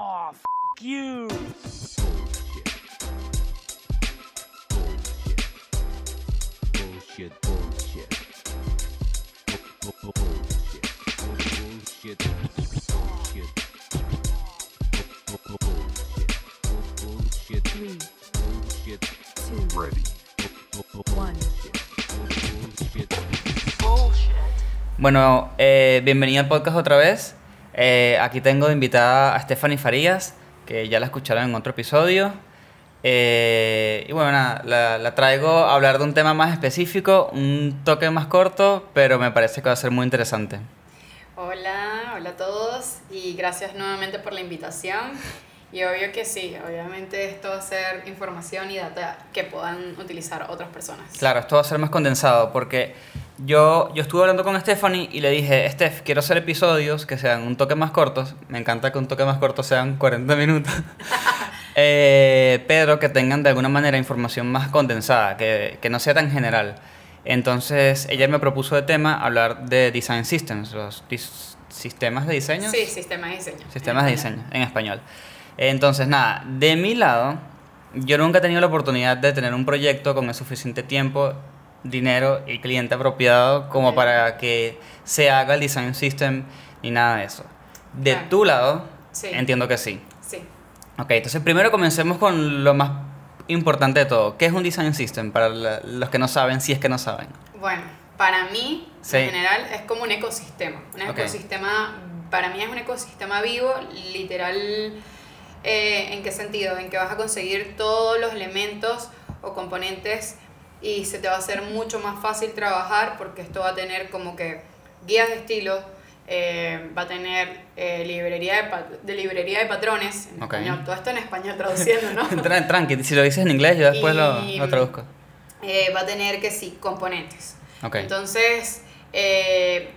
Oh, f you. Bullshit, bullshit. Bu- bu- bu- Bullshit. Bullshit. Bu- bu- bu- Bullshit. Three, Bullshit. two, Ready. Bu- bu- bu- one. Bullshit. Bueno, eh, bienvenida al podcast otra vez. Eh, aquí tengo de invitada a Stephanie Farías, que ya la escucharon en otro episodio. Eh, y bueno, nada, la, la traigo a hablar de un tema más específico, un toque más corto, pero me parece que va a ser muy interesante. Hola, hola a todos y gracias nuevamente por la invitación. Y obvio que sí, obviamente esto va a ser información y data que puedan utilizar otras personas. Claro, esto va a ser más condensado, porque yo, yo estuve hablando con Stephanie y le dije, Steph, quiero hacer episodios que sean un toque más cortos. Me encanta que un toque más corto sean 40 minutos. Eh, pero que tengan de alguna manera información más condensada, que, que no sea tan general. Entonces, ella me propuso de tema hablar de Design Systems, los sistemas de diseño. Sí, sistema de diseño. Sistemas de diseño, en español. Entonces, nada, de mi lado, yo nunca he tenido la oportunidad de tener un proyecto con el suficiente tiempo, dinero y cliente apropiado como para que se haga el design system ni nada de eso. De Claro. tu lado, Sí. entiendo que sí. Sí. Ok, entonces primero comencemos con lo más importante de todo. ¿Qué es un design system para la- los que no saben, si es que no saben? Bueno, para mí, Sí. en general, es como un ecosistema. Un ecosistema, para mí es un ecosistema vivo, literal, eh, ¿en qué sentido? En que vas a conseguir todos los elementos o componentes y se te va a hacer mucho más fácil trabajar porque esto va a tener como que guías de estilo, eh, va a tener eh, librería, de, de librería de patrones, en Ok. español, todo esto en español traduciendo, ¿no? Tra- Tranqui, si lo dices en inglés, yo después lo, Y- lo traduzco. Eh, va a tener que sí, componentes. Ok. Entonces, eh,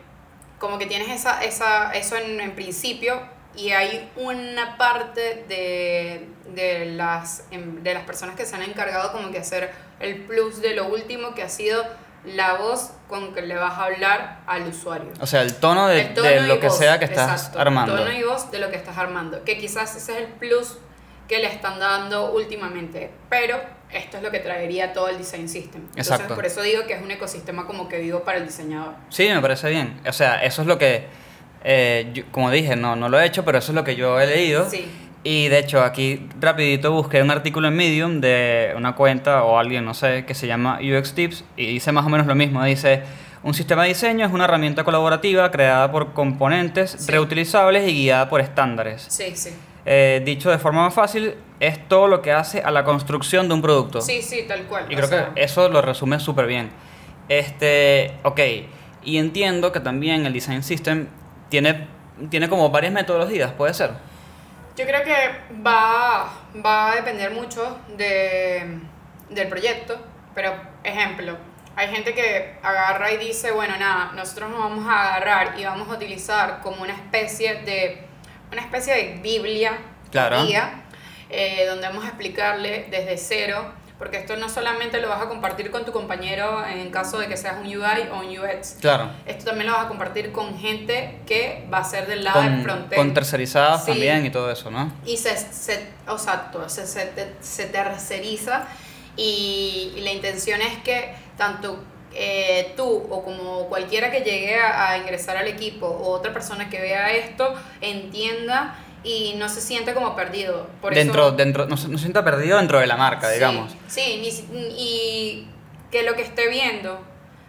como que tienes esa, esa, eso en, en principio y hay una parte de, de, las, em, de las personas que se han encargado como que hacer el plus de lo último que ha sido la voz con que le vas a hablar al usuario. O sea, el tono de, El tono de lo que voz, sea que estás exacto, armando. Tono y voz de lo que estás armando. Que quizás ese es el plus que le están dando últimamente. Pero esto es lo que traería todo el design system. Entonces, Exacto. por eso digo que es un ecosistema como que vivo para el diseñador. Sí, me parece bien. O sea, eso es lo que, eh, yo- como dije, no, no lo he hecho, pero eso es lo que yo he leído. Sí. Y de hecho, aquí rapidito busqué un artículo en Medium de una cuenta o alguien, no sé, que se llama UX Tips y dice más o menos lo mismo. Dice, un sistema de diseño es una herramienta colaborativa creada por componentes Sí. reutilizables y guiada por estándares. Sí, sí. Eh, dicho de forma más fácil, es todo lo que hace a la construcción de un producto. Sí, sí, tal cual. Y creo sea, que eso lo resume súper bien. Este, ok, y entiendo que también el Design System tiene, tiene como varias metodologías, ¿puede ser? Yo creo que va, va a depender mucho de, del proyecto, pero ejemplo, hay gente que agarra y dice, bueno, nada, nosotros nos vamos a agarrar y vamos a utilizar como una especie de, una especie de Biblia, Claro. guía, eh, donde vamos a explicarle desde cero, porque esto no solamente lo vas a compartir con tu compañero en caso de que seas un UI o un UX, Claro. esto también lo vas a compartir con gente que va a ser del lado del Con, frontend. con tercerizadas Sí. también y todo eso, ¿no? Y se, se, exacto, se, se, te- se terceriza y, y la intención es que tanto eh, tú o como cualquiera que llegue a, a ingresar al equipo o otra persona que vea esto entienda y no se siente como perdido. Por dentro, eso, dentro, no, se- no se sienta perdido dentro de la marca, Sí, digamos. Sí, y que lo que esté viendo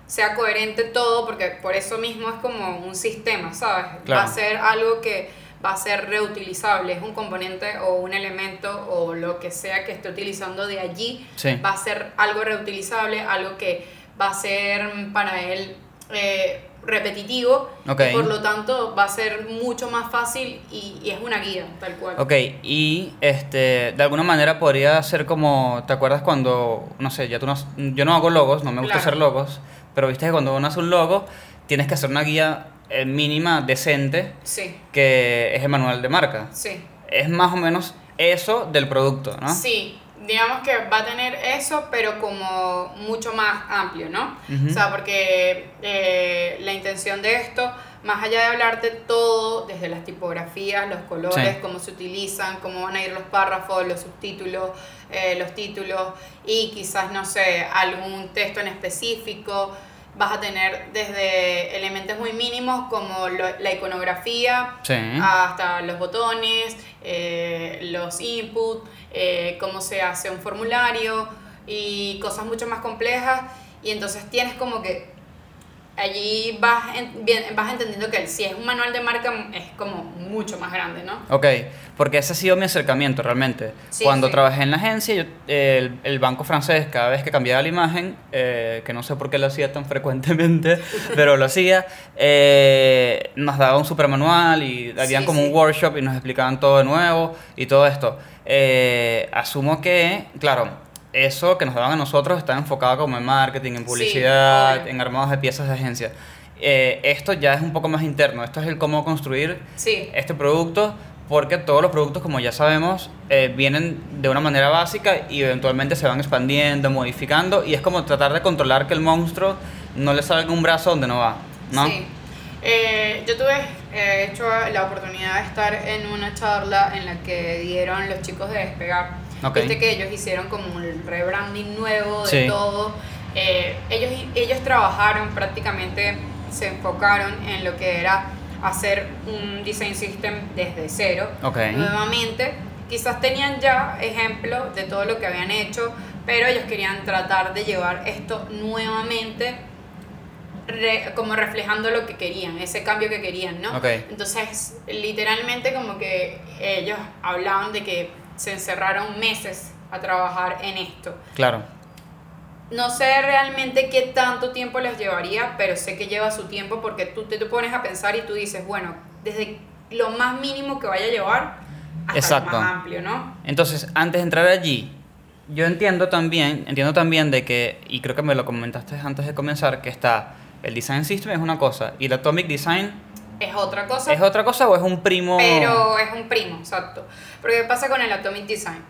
sea coherente todo, porque por eso mismo es como un sistema, ¿sabes? Claro. Va a ser algo que va a ser reutilizable, es un componente o un elemento o lo que sea que esté utilizando de allí, Sí. va a ser algo reutilizable, algo que va a ser para él eh, repetitivo, Ok. y por lo tanto va a ser mucho más fácil y, y es una guía, tal cual. Ok, y este, de alguna manera podría ser como, ¿te acuerdas cuando, no sé, ya tú no, yo no hago logos, no me gusta Claro. hacer logos, pero viste que cuando uno hace un logo, tienes que hacer una guía eh, mínima, decente, Sí, que es el manual de marca. sí. Es más o menos eso del producto, ¿no? Sí, digamos que va a tener eso, pero como mucho más amplio, ¿no? O sea, porque eh, la intención de esto más allá de hablarte todo, desde las tipografías, los colores, Sí. cómo se utilizan, cómo van a ir los párrafos, los subtítulos, eh, los títulos y quizás, no sé, algún texto en específico. Vas a tener desde elementos muy mínimos como lo- la iconografía, Sí. hasta los botones, eh, los inputs, eh, cómo se hace un formulario y cosas mucho más complejas. Y entonces tienes como que allí vas, en- bien- vas entendiendo que si es un manual de marca es como mucho más grande, ¿no? Ok, porque ese ha sido mi acercamiento realmente. Sí, Cuando sí. trabajé en la agencia, yo- el, el banco francés, cada vez que cambiaba la imagen, eh, que no sé por qué lo hacía tan frecuentemente, pero lo hacía, eh, nos daba un super manual y habían Sí, como un workshop y nos explicaban todo de nuevo y todo esto. Eh, asumo que, claro, eso que nos daban a nosotros está enfocado como en marketing, en publicidad, en armados de piezas de agencia. Eh, esto ya es un poco más interno, esto es el cómo construir Sí, este producto porque todos los productos, como ya sabemos, eh, vienen de una manera básica y eventualmente se van expandiendo, modificando y es como tratar de controlar que el monstruo no le salga un brazo donde no va, ¿no? Sí. Eh, yo tuve, hecho la oportunidad de estar en una charla en la que dieron los chicos de Despegar. Ok. Viste que ellos hicieron como un rebranding nuevo de Sí. todo. Eh, ellos, ellos trabajaron prácticamente, se enfocaron en lo que era hacer un design system desde cero. Ok. Nuevamente, quizás tenían ya ejemplo de todo lo que habían hecho, pero ellos querían tratar de llevar esto nuevamente re- como reflejando lo que querían, ese cambio que querían, ¿no? Ok. Entonces, literalmente como que ellos hablaban de que se encerraron meses a trabajar en esto. Claro. No sé realmente qué tanto tiempo les llevaría, pero sé que lleva su tiempo porque tú te, te pones a pensar y tú dices, bueno, desde lo más mínimo que vaya a llevar hasta Exacto. lo más amplio, ¿no? Entonces, antes de entrar allí, yo entiendo también, entiendo también de que, y creo que me lo comentaste antes de comenzar, que está el design system es una cosa y el atomic design Es otra cosa. es otra cosa o es un primo. Pero es un primo, exacto. Porque ¿qué pasa con el Atomic Design?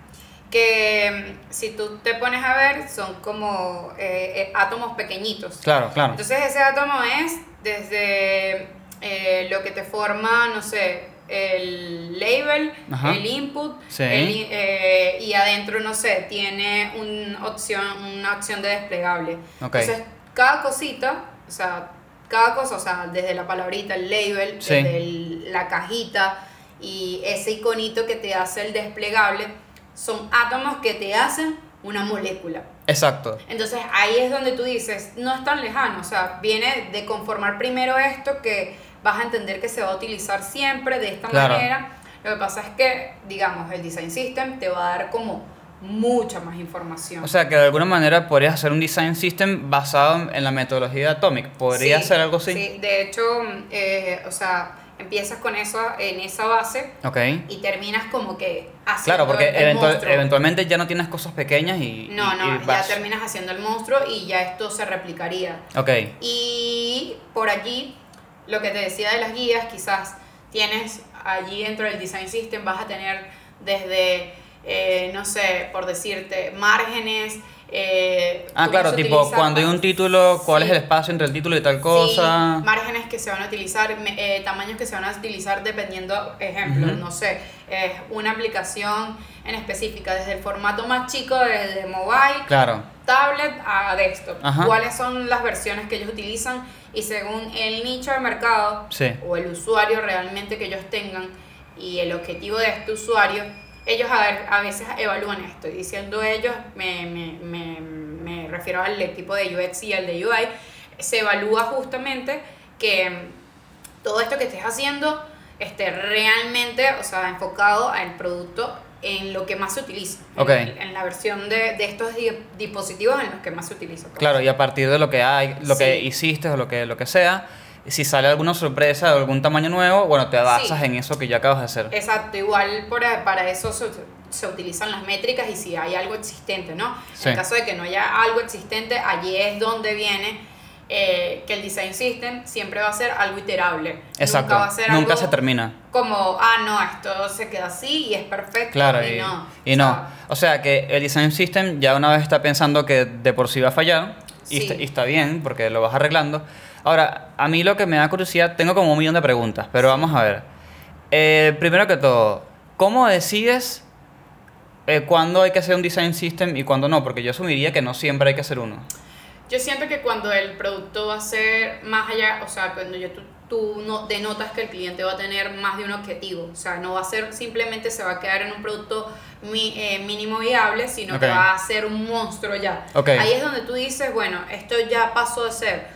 Que mm, si tú te pones a ver, son como eh, eh, átomos pequeñitos. Claro, claro. Entonces ese átomo es desde eh, lo que te forma, no sé, el label, Ajá. el input, Sí. el eh, y adentro, no sé, tiene un opción, una opción de desplegable. Ok. Entonces, cada cosita, o sea, cada cosa, o sea, desde la palabrita, el label, Sí. desde el- la cajita y ese iconito que te hace el desplegable, son átomos que te hacen una molécula. Exacto. Entonces ahí es donde tú dices, no es tan lejano, o sea, viene de conformar primero esto que vas a entender que se va a utilizar siempre de esta Claro. manera. Lo que pasa es que, digamos, el Design System te va a dar como mucha más información. O sea, que de alguna manera podrías hacer un design system basado en la metodología de Atomic. ¿Podría Sí, ser algo así? Sí, de hecho, eh, o sea, empiezas con eso en esa base Ok. y terminas como que haciendo Claro, porque el eventual- eventualmente ya no tienes cosas pequeñas y. No, y- no, y ya terminas haciendo el monstruo y ya esto se replicaría. Ok. Y por allí, lo que te decía de las guías, quizás tienes allí dentro del Design System, vas a tener desde, eh, no sé, por decirte, márgenes. eh, Ah, claro, tipo, cuando hay un título, ¿cuál Sí. es el espacio entre el título y tal cosa? Sí, márgenes que se van a utilizar, eh, tamaños que se van a utilizar dependiendo, ejemplo, no sé, es una aplicación en específica, desde el formato más chico, desde mobile, Claro. tablet a desktop. Ajá. ¿Cuáles son las versiones que ellos utilizan? Y según el nicho de mercado Sí. o el usuario realmente que ellos tengan y el objetivo de este usuario, ellos a, ver- a veces evalúan esto. Y diciendo ellos, me, me, me, me refiero al equipo de UX y al de UI, se evalúa justamente que mm, todo esto que estés haciendo esté realmente, o sea, enfocado al producto en lo que más se utiliza. En, en la versión de, de estos di- dispositivos en los que más se utiliza. pues. Claro, y a partir de lo que hay, lo que hiciste o lo que, lo que sea, si sale alguna sorpresa de algún tamaño nuevo, bueno, te basas Sí. en eso que ya acabas de hacer. Exacto, igual para, para eso se, se utilizan las métricas y si hay algo existente, ¿no? Sí. En caso de que no haya algo existente, allí es donde viene eh, que el design system siempre va a ser algo iterable. Exacto. Nunca va a ser Nunca algo se termina. como, ah, no, esto se queda así y es perfecto. Claro, y, y, no. y O no. sea, O sea que el design system ya una vez está pensando que de por sí va a fallar, y, Sí. está, y está bien porque lo vas arreglando. Ahora, a mí lo que me da curiosidad, tengo como un millón de preguntas, pero vamos a ver. Eh, primero que todo, ¿cómo decides eh, cuándo hay que hacer un design system y cuándo no? Porque yo asumiría que no siempre hay que hacer uno. Yo siento que cuando el producto va a ser más allá, o sea, cuando yo, tú, tú no, denotas que el cliente va a tener más de un objetivo, o sea, no va a ser simplemente se va a quedar en un producto mi- eh, mínimo viable, sino que Ok. va a ser un monstruo ya. Ok. Ahí es donde tú dices, bueno, esto ya pasó de ser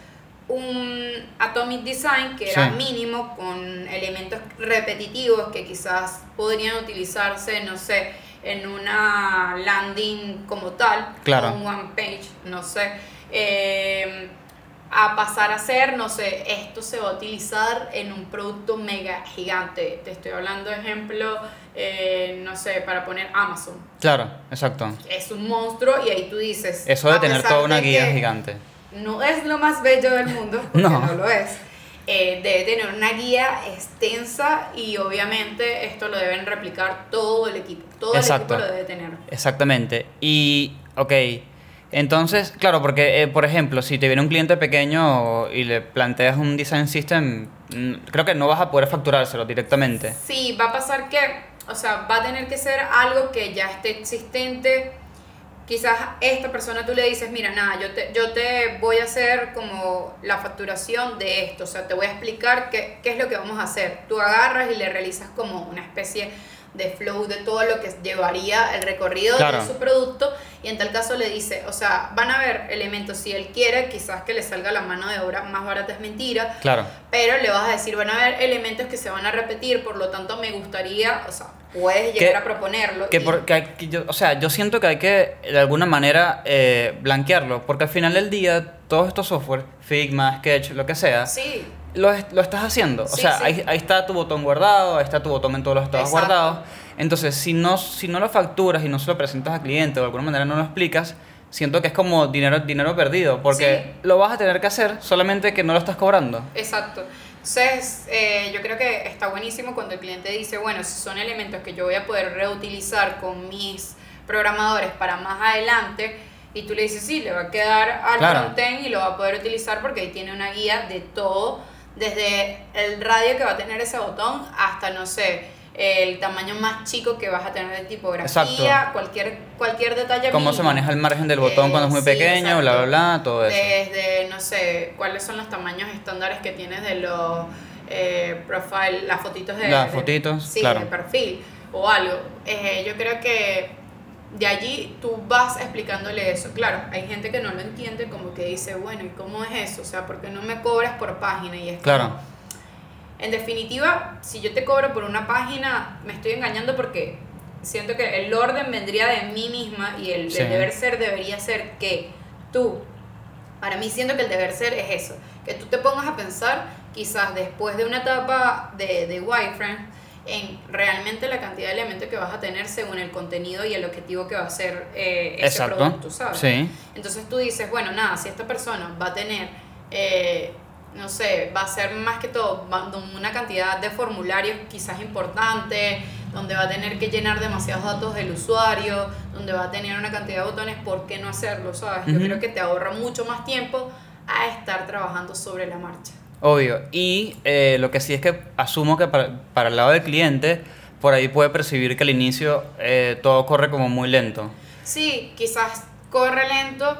un atomic design que era Sí. mínimo con elementos repetitivos que quizás podrían utilizarse, no sé, en una landing como tal, Claro. un one page, no sé, eh, a pasar a ser, no sé, esto se va a utilizar en un producto mega gigante. Te estoy hablando, ejemplo, eh, no sé, para poner Amazon. Claro, exacto. Es un monstruo y ahí tú dices... Eso de tener toda una guía que gigante. No es lo más bello del mundo, porque No. no, lo es. Eh, debe tener una guía extensa y obviamente esto lo deben replicar todo el equipo. Todo Exacto. el equipo lo debe tener. Exactamente. Y, ok, entonces, claro, porque, eh, por ejemplo, si te viene un cliente pequeño y le planteas un design system, mm, creo que no vas a poder facturárselo directamente. Sí, va a pasar que, o sea, va a tener que ser algo que ya esté existente. Quizás esta persona tú le dices, mira, nada, yo te, yo te voy a hacer como la facturación de esto, o sea, te voy a explicar qué, qué es lo que vamos a hacer. Tú agarras y le realizas como una especie de flow de todo lo que llevaría el recorrido Claro. de su producto y en tal caso le dice, o sea, van a haber elementos, si él quiere, quizás que le salga la mano de obra más barata es mentira, Claro. pero le vas a decir, van a haber elementos que se van a repetir, por lo tanto me gustaría, o sea, puedes llegar Que- a proponerlo. Que y- por- que hay que yo, o sea, yo siento que hay que de alguna manera eh, blanquearlo, porque al final del día todos estos software, Figma, Sketch, lo que sea, Sí, lo, lo estás haciendo. O Sí, sea, sí. Ahí, ahí está tu botón guardado, ahí está tu botón en todos los estados Exacto. guardados. Entonces, si no, si no lo facturas y no se lo presentas al cliente o de alguna manera no lo explicas, siento que es como dinero, dinero perdido, porque Sí. lo vas a tener que hacer solamente que no lo estás cobrando. exacto. Entonces, eh, yo creo que está buenísimo cuando el cliente dice, bueno, si son elementos que yo voy a poder reutilizar con mis programadores para más adelante, y tú le dices, sí, le va a quedar al Claro. frontend y lo va a poder utilizar porque ahí tiene una guía de todo, desde el radio que va a tener ese botón hasta, no sé, el tamaño más chico que vas a tener de tipografía, Exacto. cualquier, cualquier detalle Cómo se maneja el margen del botón Eh, cuando es muy sí, pequeño, bla, bla, bla, todo eso. Desde, no sé, cuáles son los tamaños estándares que tienes de los eh, profile, las fotitos de... Las de- fotitos, sí, claro. de perfil o algo. Eh, yo creo que de allí tú vas explicándole eso. Claro, hay gente que no lo entiende, como que dice, bueno, ¿y cómo es eso? O sea, ¿por qué no me cobras por página? Y es Claro. como, en definitiva, si yo te cobro por una página, me estoy engañando porque siento que el orden vendría de mí misma y el, deber ser debería ser que tú, para mí siento que el deber ser es eso, que tú te pongas a pensar quizás después de una etapa de, de wireframe en realmente la cantidad de elementos que vas a tener según el contenido y el objetivo que va a ser eh, ese Exacto. producto, ¿sabes? Sí. Entonces tú dices, bueno, nada, si esta persona va a tener, eh, no sé, va a ser más que todo una cantidad de formularios quizás importantes, donde va a tener que llenar demasiados datos del usuario, donde va a tener una cantidad de botones, ¿por qué no hacerlo? ¿Sabes? Yo creo que te ahorra mucho más tiempo a estar trabajando sobre la marcha. Obvio. Y eh, lo que sí es que asumo que para, para el lado del cliente, por ahí puede percibir que al inicio eh, todo corre como muy lento. Sí, quizás corre lento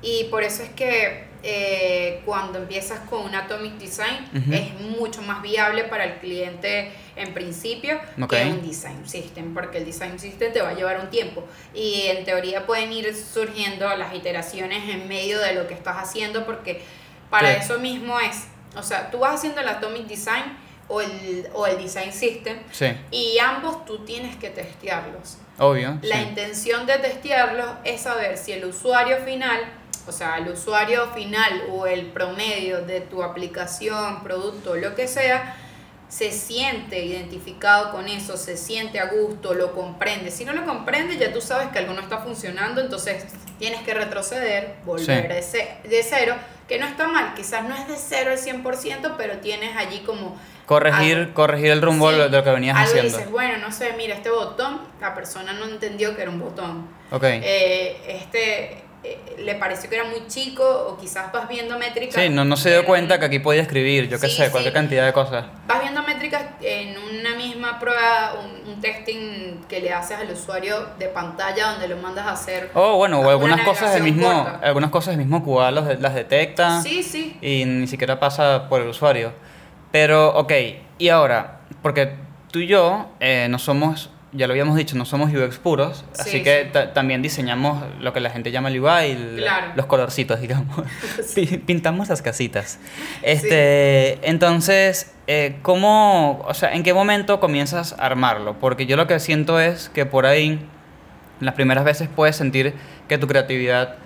y por eso es que eh, cuando empiezas con un Atomic Design Ujú. es mucho más viable para el cliente en principio que un Design System, porque el Design System te va a llevar un tiempo y en teoría pueden ir surgiendo las iteraciones en medio de lo que estás haciendo porque para eso mismo es, o sea, tú vas haciendo el Atomic Design o el, o el Design System Sí, y ambos tú tienes que testearlos. obvio. La sí. intención de testearlos es saber si el usuario final, o sea, el usuario final o el promedio de tu aplicación, producto, lo que sea, se siente identificado con eso, se siente a gusto, lo comprende. Si no lo comprende, ya tú sabes que algo no está funcionando, entonces tienes que retroceder, volver Sí. de, ce- de cero, que no está mal, quizás no es de cero al 100%, pero tienes allí como Corregir, algo. corregir el rumbo Sí, de lo que venías algo haciendo. dices, bueno, no sé, mira, este botón, la persona no entendió que era un botón. Ok. Eh, este, eh, le pareció que era muy chico o quizás vas viendo métricas. Sí, no, no se dio en- cuenta que aquí podía escribir, yo qué Sí, sé, sí. cualquier cantidad de cosas. Vas viendo métricas en una misma prueba, un, un testing que le haces al usuario de pantalla donde lo mandas a hacer. Oh, bueno, o una algunas cosas el mismo, corta. algunas cosas el mismo QA los las detecta Sí, sí. y ni siquiera pasa por el usuario. Pero, ok, y ahora, porque tú y yo eh, no somos, ya lo habíamos dicho, no somos UX puros, Sí, así que sí. también diseñamos lo que la gente llama el UI, Claro. los colorcitos, digamos. Pi- Pintamos las casitas. Este, Entonces, eh, ¿cómo, o sea, en qué momento comienzas a armarlo? Porque yo lo que siento es que por ahí, las primeras veces puedes sentir que tu creatividad,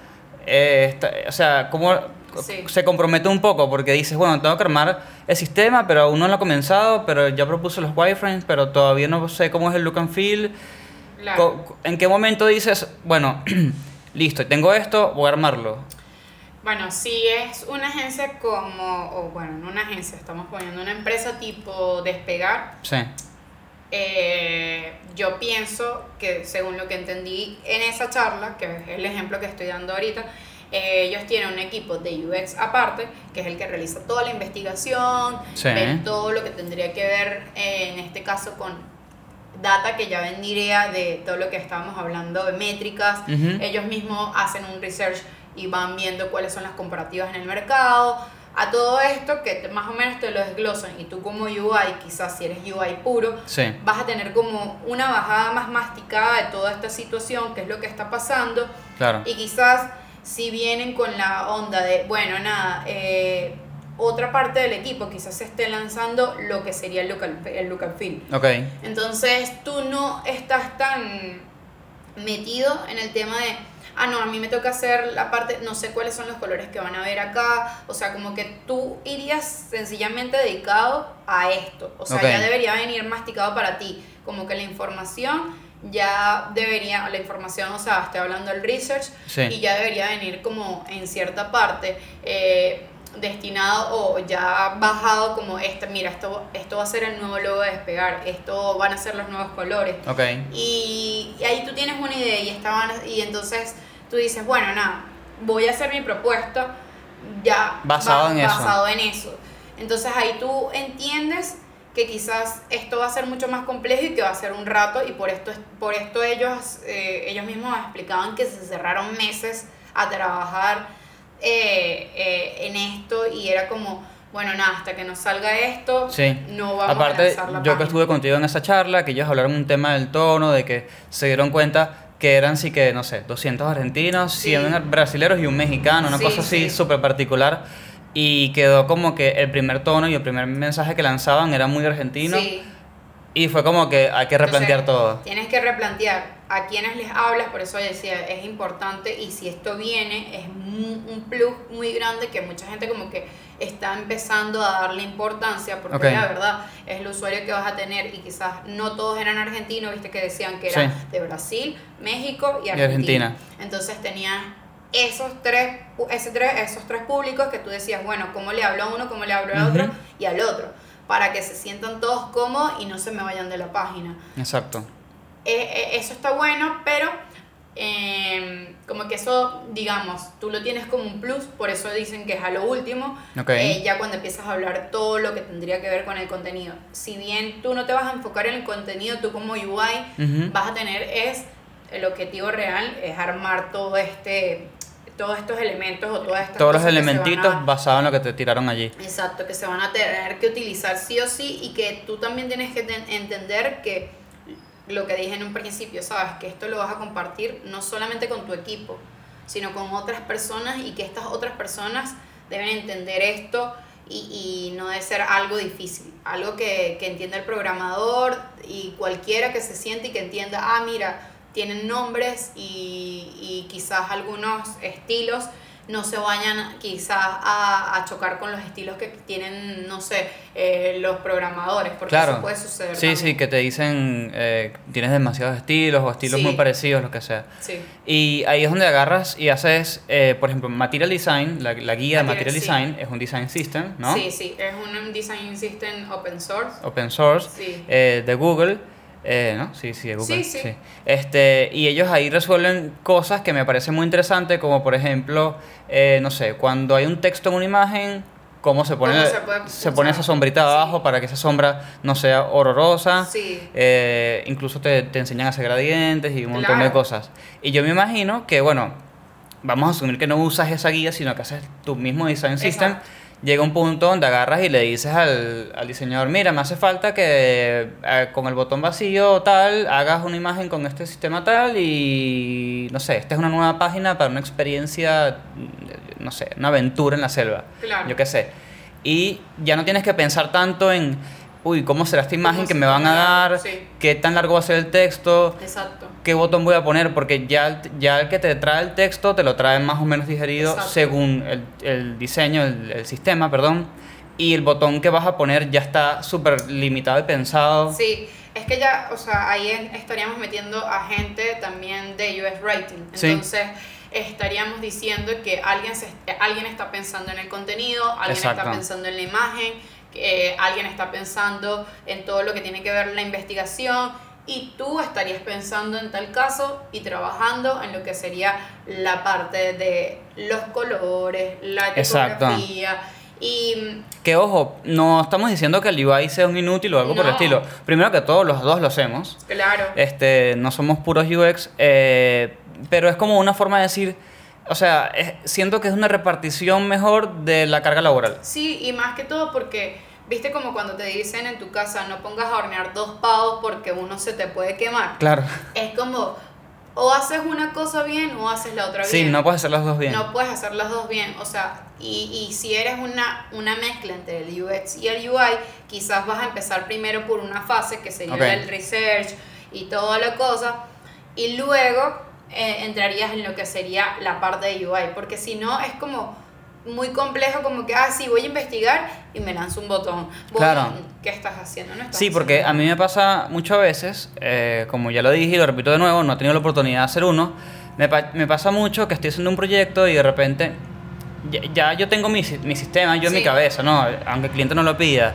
eh, está- o sea, como Sí. se compromete un poco porque dices, bueno, tengo que armar el sistema, pero aún no lo he comenzado, pero ya propuse los wireframes, pero todavía no sé cómo es el look and feel. Claro. ¿En qué momento dices, bueno, listo, tengo esto, voy a armarlo? Bueno, si es una agencia como, o bueno, no una agencia, estamos poniendo una empresa tipo despegar, Sí, eh, yo pienso que según lo que entendí en esa charla, que es el ejemplo que estoy dando ahorita, eh, ellos tienen un equipo de UX aparte, que es el que realiza toda la investigación, Sí. ve todo lo que tendría que ver eh, en este caso con data que ya vendría de todo lo que estábamos hablando de métricas. Ujú. Ellos mismos hacen un research y van viendo cuáles son las comparativas en el mercado. A todo esto que más o menos te lo desglosan y tú como UI, quizás si eres UI puro, sí, vas a tener como una bajada más masticada de toda esta situación, qué es lo que está pasando. claro. Y quizás si vienen con la onda de, bueno, nada, eh, otra parte del equipo quizás se esté lanzando lo que sería el look and, el look and feel. Ok, Entonces tú no estás tan metido en el tema de, ah, no, a mí me toca hacer la parte, no sé cuáles son los colores que van a ver acá, o sea, como que tú irías sencillamente dedicado a esto, o sea, ya debería venir masticado para ti, como que la información ya debería, la información, o sea, estoy hablando del research, Sí. y ya debería venir como en cierta parte eh, destinado o ya bajado como este, mira, esto, esto va a ser el nuevo logo de despegar, esto van a ser los nuevos colores. ok, Y, y ahí tú tienes una idea y, estaban, y entonces tú dices, bueno, nada, voy a hacer mi propuesta ya Basado en eso. basado en eso. Entonces ahí tú entiendes que quizás esto va a ser mucho más complejo y que va a ser un rato y por esto, por esto ellos, eh, ellos mismos explicaban que se cerraron meses a trabajar eh, eh, en esto y era como, bueno, nada, hasta que nos salga esto, sí. no vamos a Aparte, lanzar la yo que estuve contigo en esa charla, que ellos hablaron un tema del tono, de que se dieron cuenta que eran sí que, no sé, 200 argentinos, Sí. 100 brasileros y un mexicano, una Sí, cosa así sí. súper particular. Y quedó como que el primer tono y el primer mensaje que lanzaban era muy argentino. Sí. Y fue como que hay que replantear Entonces, todo. Tienes que replantear a quienes les hablas, por eso decía, es importante y si esto viene es un plus muy grande que mucha gente como que está empezando a darle importancia porque la verdad es el usuario que vas a tener y quizás no todos eran argentinos, viste que decían que era Sí. de Brasil, México y Y Argentina. Argentina. Entonces tenías esos tres, ese tres, esos tres públicos que tú decías, bueno, ¿cómo le hablo a uno, cómo le hablo al otro Ujú. y al otro? Para que se sientan todos cómodos y no se me vayan de la página. Exacto. Eh, eh, eso está bueno, pero eh, como que eso, digamos, tú lo tienes como un plus, por eso dicen que es a lo último, Ok. eh, ya cuando empiezas a hablar todo lo que tendría que ver con el contenido. Si bien tú no te vas a enfocar en el contenido, tú como UI vas a tener es, el objetivo real es armar todo este, todos estos elementos o todas estas Todos los elementitos basados en lo que te tiraron allí. Exacto, que se van a tener que utilizar sí o sí y que tú también tienes que ten- entender que lo que dije en un principio, sabes, que esto lo vas a compartir no solamente con tu equipo, sino con otras personas y que estas otras personas deben entender esto y, y no debe ser algo difícil, algo que, que entienda el programador y cualquiera que se siente y que entienda, ah, mira, tienen nombres y, y quizás algunos estilos no se vayan quizás a, a chocar con los estilos que tienen, no sé, eh, los programadores, porque Claro. eso puede suceder. Sí, sí, también. que te dicen eh, tienes demasiados estilos o estilos Sí. muy parecidos, lo que sea. Sí. Y ahí es donde agarras y haces, eh, por ejemplo, Material Design, la, la guía de Material, Material sí. Design es un design system, ¿no? Sí, sí, es un design system open source. Open source Sí. eh, de Google. Eh, ¿No? Sí, sí, de Google. Sí, sí. Este, y ellos ahí resuelven cosas que me parecen muy interesantes, como por ejemplo, eh, no sé, cuando hay un texto en una imagen, cómo se pone, ¿Cómo se puede se pone esa sombrita Sí. abajo para que esa sombra no sea horrorosa. Sí. Eh, incluso te, te enseñan a hacer gradientes y un montón de cosas. Y yo me imagino que, bueno, vamos a asumir que no usas esa guía, sino que haces tu mismo design system. Llega un punto donde agarras y le dices al, al diseñador, mira, me hace falta que eh, con el botón vacío tal, hagas una imagen con este sistema tal y, no sé, esta es una nueva página para una experiencia, mm, no sé, una aventura en la selva. Claro. Yo qué sé. Y ya no tienes que pensar tanto en, uy, ¿cómo será esta imagen ¿Cómo que me van a dar? Sí. ¿Qué tan largo va a ser el texto? Exacto. ¿Qué botón voy a poner? Porque ya, ya el que te trae el texto te lo trae más o menos digerido Exacto. según el, el diseño, el, el sistema, perdón. Y el botón que vas a poner ya está súper limitado y pensado. Sí, es que ya, o sea, ahí estaríamos metiendo a gente también de US Writing. Sí. Entonces, estaríamos diciendo que alguien, se, alguien está pensando en el contenido, alguien Exacto. está pensando en la imagen, eh, alguien está pensando en todo lo que tiene que ver la investigación y tú estarías pensando en tal caso y trabajando en lo que sería la parte de los colores, la Exacto. tipografía y Que ojo, no estamos diciendo que el UI sea un inútil o algo por el estilo. Primero que todo, los dos lo hacemos. claro. Este, no somos puros UX, eh, pero es como una forma de decir, o sea, es- siento que es una repartición mejor de la carga laboral. Sí, y más que todo porque, viste como cuando te dicen en tu casa no pongas a hornear dos pavos porque uno se te puede quemar. Claro. Es como, o haces una cosa bien o haces la otra Sí, bien. no puedes hacer las dos bien. No puedes hacer las dos bien, o sea, y, y si eres una, una mezcla entre el UX y el UI, quizás vas a empezar primero por una fase que sería Ok. el research y toda la cosa, y luego eh, entrarías en lo que sería la parte de UI, porque si no es como muy complejo, como que, ah, sí, voy a investigar y me lanzo un botón. Claro. ¿Qué estás haciendo? No estás Sí, porque haciendo a mí me pasa muchas veces, eh, como ya lo dije y lo repito de nuevo, no he tenido la oportunidad de hacer uno, me, pa- me pasa mucho que estoy haciendo un proyecto y de repente ya, ya yo tengo mi, mi sistema, yo en mi cabeza, ¿no? Aunque el cliente no lo pida.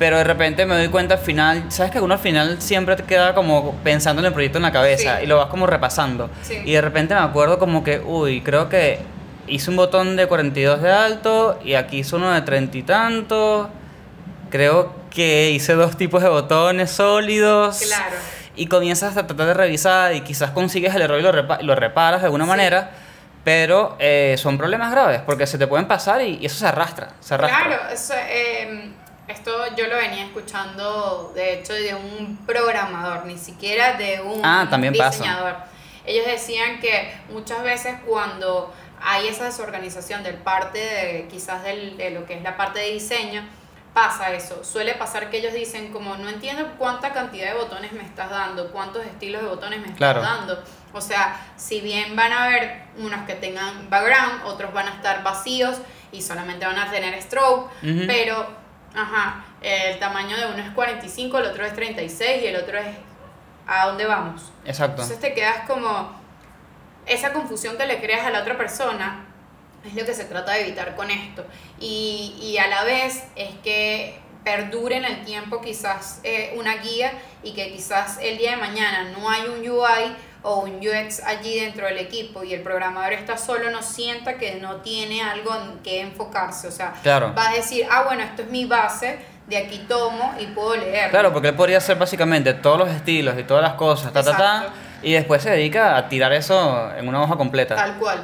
Pero de repente me doy cuenta al final, ¿sabes que uno al final siempre te queda como pensando en el proyecto en la cabeza Sí. y lo vas como repasando? Sí. Y de repente me acuerdo como que, uy, creo que hice un botón de 42 de alto y aquí hice uno de 30 y tanto. Creo que hice dos tipos de botones sólidos. Claro. Y comienzas a tratar de revisar y quizás consigues el error y lo, repa- lo reparas de alguna Sí. manera. Pero eh, son problemas graves porque se te pueden pasar y, y eso se arrastra. Se arrastra. Claro, eso, eh, esto yo lo venía escuchando, de hecho, de un programador, ni siquiera de un Ah, también pasa. diseñador. Ellos decían que muchas veces cuando hay esa desorganización del parte de quizás del- de lo que es la parte de diseño, pasa eso. Suele pasar que ellos dicen como no entiendo cuánta cantidad de botones me estás dando, cuántos estilos de botones me estás Claro. dando. O sea, si bien van a haber unos que tengan background, otros van a estar vacíos y solamente van a tener stroke, pero, ajá, el tamaño de uno es 45, el otro es 36 y el otro es a dónde vamos. Exacto. Entonces te quedas como esa confusión que le creas a la otra persona es lo que se trata de evitar con esto. Y, y a la vez es que perdure en el tiempo quizás eh, una guía y que quizás el día de mañana no hay un UI o un UX allí dentro del equipo y el programador está solo, no sienta que no tiene algo en que enfocarse. O sea, Claro. va a decir, ah, bueno, esto es mi base, de aquí tomo y puedo leer. Claro, porque él podría hacer básicamente todos los estilos y todas las cosas, ta, ta, ta, y después se dedica a tirar eso en una hoja completa. Tal cual.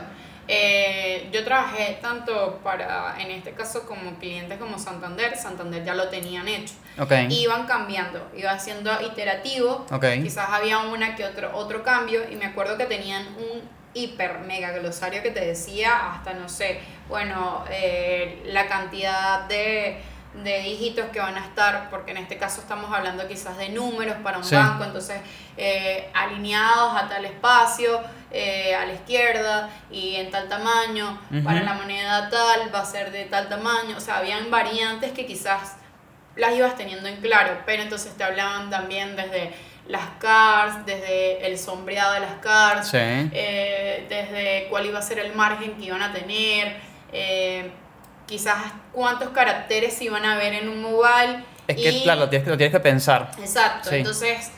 Eh, yo trabajé tanto para, en este caso, como clientes como Santander. Santander ya lo tenían hecho. Ok. Iban cambiando, iba siendo iterativo. Ok. Quizás había una que otro, otro cambio. Y me acuerdo que tenían un hiper mega glosario que te decía hasta, no sé, bueno, eh, la cantidad de, de dígitos que van a estar, porque en este caso estamos hablando quizás de números para un Sí. banco, entonces eh, alineados a tal espacio, eh, a la izquierda y en tal tamaño, para la moneda tal va a ser de tal tamaño, o sea, habían variantes que quizás las ibas teniendo en claro, pero entonces te hablaban también desde las cards, desde el sombreado de las cards, Sí. eh, desde cuál iba a ser el margen que iban a tener, eh, quizás cuántos caracteres iban a ver en un mobile. Es que, y- claro, lo tienes, que- lo tienes que pensar. Exacto, Sí. entonces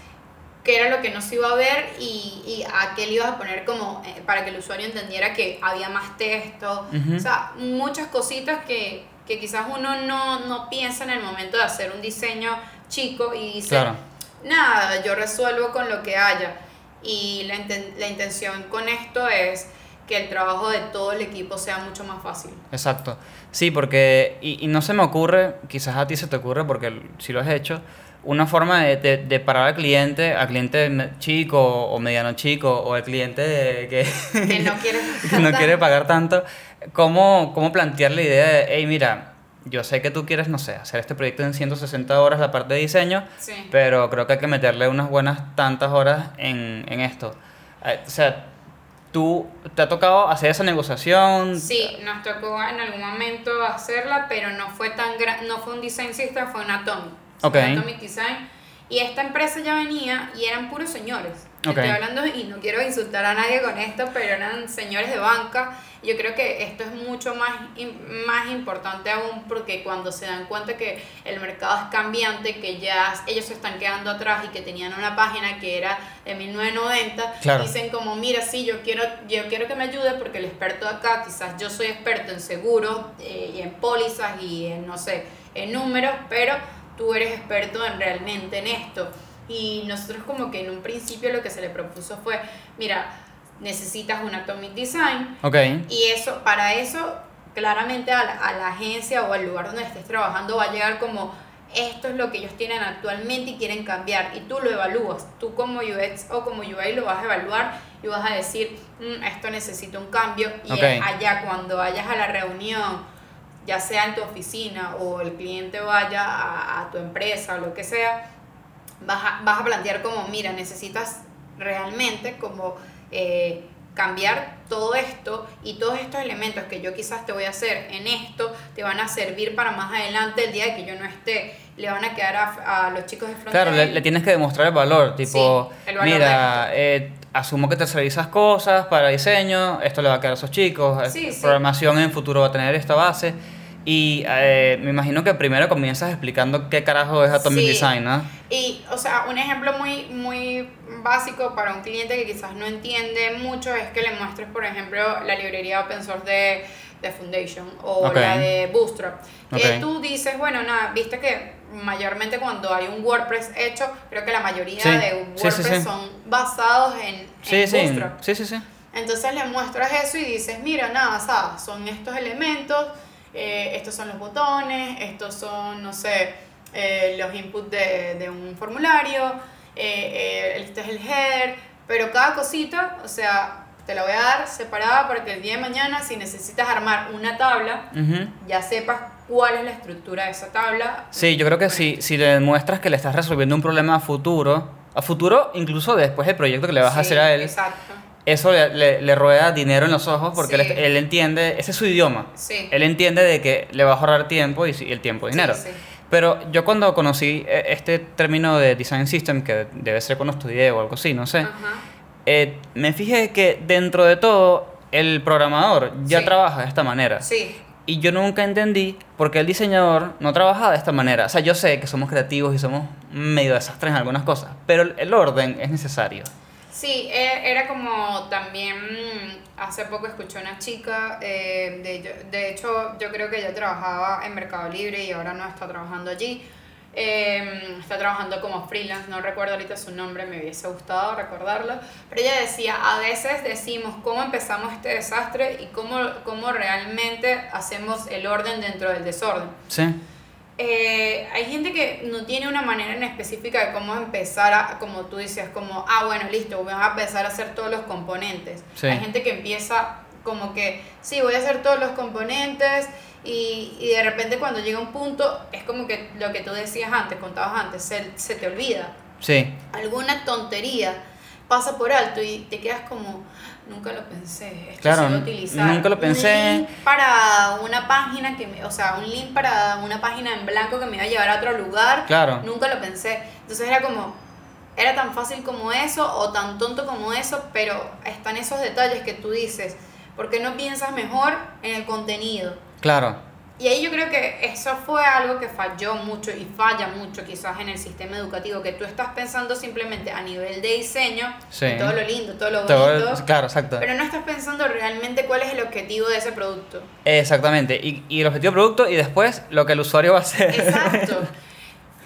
qué era lo que no se iba a ver y, y a qué le ibas a poner como eh, para que el usuario entendiera que había más texto. Ujú. O sea, muchas cositas que, que quizás uno no, no piensa en el momento de hacer un diseño chico y dice, Claro. nada, yo resuelvo con lo que haya. Y la, inten- la intención con esto es que el trabajo de todo el equipo sea mucho más fácil. Exacto. Sí, porque, y, y no se me ocurre, quizás a ti se te ocurre porque si lo has hecho, una forma de, de, de parar al cliente, al cliente chico o mediano chico, o al cliente de- que, Que no quiere que no quiere pagar tanto, ¿cómo, cómo plantear la idea de, hey, mira, yo sé que tú quieres, no sé, hacer este proyecto en 160 horas, la parte de diseño, Sí. pero creo que hay que meterle unas buenas tantas horas en, en esto. Eh, O sea, ¿tú te ha tocado hacer esa negociación? Sí, nos tocó en algún momento hacerla, pero no fue tan no fue un design system, fue un Atomic. Ok. Un Atomic Design. Y esta empresa ya venía y eran puros señores. Ok. Estoy hablando, y no quiero insultar a nadie con esto, pero eran señores de banca. Yo creo que esto es mucho más, más importante aún porque cuando se dan cuenta que el mercado es cambiante, que ya ellos se están quedando atrás y que tenían una página que era de 1990, Claro. dicen como, mira, sí, yo quiero, yo quiero que me ayude porque el experto acá, quizás yo soy experto en seguros eh, y en pólizas y en, no sé, en números, pero tú eres experto en realmente en esto. Y nosotros como que en un principio lo que se le propuso fue, mira, necesitas un Atomic Design. Ok. y eso, para eso, claramente a la, a la agencia o al lugar donde estés trabajando va a llegar como esto es lo que ellos tienen actualmente y quieren cambiar y tú lo evalúas, tú como UX o como UI lo vas a evaluar y vas a decir, "Mm, esto necesita un cambio y allá cuando vayas a la reunión, ya sea en tu oficina o el cliente vaya a, a tu empresa o lo que sea, vas a, vas a plantear como, mira, necesitas realmente como eh, cambiar todo esto y todos estos elementos que yo quizás te voy a hacer en esto te van a servir para más adelante el día de que yo no esté, le van a quedar a, a los chicos de frontend. Claro, le, le tienes que demostrar el valor, tipo, Sí, el valor mira, eh, asumo que tercerizas cosas para diseño, esto le va a quedar a esos chicos, sí. programación en futuro va a tener esta base, y eh, me imagino que primero comienzas explicando qué carajo es Atomic Sí. Design, ¿no? Y, o sea, un ejemplo muy, muy básico para un cliente que quizás no entiende mucho es que le muestres, por ejemplo, la librería open source de, de Foundation o Ok. la de Bootstrap. Que tú dices, bueno, nada, viste que mayormente cuando hay un WordPress hecho, creo que la mayoría Sí. de WordPress sí, son basados en, Sí, en sí, Bootstrap. sí, sí, sí. Entonces le muestras eso y dices, mira, nada, ¿sabes? Son estos elementos, eh, estos son los botones, estos son, no sé, eh, los inputs de, de un formulario, eh, eh, este es el header, pero cada cosita, o sea, te la voy a dar separada para que el día de mañana, si necesitas armar una tabla, Ujú. ya sepas cuál es la estructura de esa tabla. Sí, yo creo que si, si le demuestras que le estás resolviendo un problema a futuro, a futuro incluso después del proyecto que le vas a Sí, hacer a él, Exacto. Eso le, le- le rueda dinero en los ojos porque Sí. él, él entiende, ese es su idioma. Sí. Él entiende de que le va a ahorrar tiempo y, y el tiempo, dinero. Sí. Pero yo cuando conocí eh, este término de design system, que debe ser cuando estudié o algo así, no sé, eh, me fijé que dentro de todo el programador ya trabaja de esta manera. Y yo nunca entendí por qué el diseñador no trabaja de esta manera. O sea, yo sé que somos creativos y somos medio desastres en algunas cosas, pero el orden es necesario. Sí, e- era como también, mm, hace poco escuché una chica, eh, de, de hecho yo creo que ella trabajaba en Mercado Libre y ahora no está trabajando allí, eh, está trabajando como freelance, no recuerdo ahorita su nombre, me hubiese gustado recordarlo, pero ella decía, a veces decimos cómo empezamos este desastre y cómo, cómo realmente hacemos el orden dentro del desorden. Sí, Eh, hay gente que no tiene una manera en específica de cómo empezar a, como tú decías, como, ah, bueno, listo, voy a empezar a hacer todos los componentes. Sí. Hay gente que empieza como que, sí, voy a hacer todos los componentes y, y de repente cuando llega un punto, es como que lo que tú decías antes, contabas antes, se, se te olvida. sí, Alguna tontería pasa por alto y te quedas como, nunca lo pensé. Esto Claro, utilizar. nunca lo Un pensé. link para una página que me, o sea, un link para una página en blanco que me iba a llevar a otro lugar. Claro. Nunca lo pensé. Entonces era como, era tan fácil como eso o tan tonto como eso, pero están esos detalles que tú dices. ¿Por qué no piensas mejor en el contenido? claro. Y ahí yo creo que eso fue algo que falló mucho y falla mucho quizás en el sistema educativo, que tú estás pensando simplemente a nivel de diseño, Sí. todo lo lindo, todo lo Todo- bonito, claro, exacto. pero no estás pensando realmente cuál es el objetivo de ese producto. Exactamente. Y, y el objetivo del producto y después lo que el usuario va a hacer. Exacto.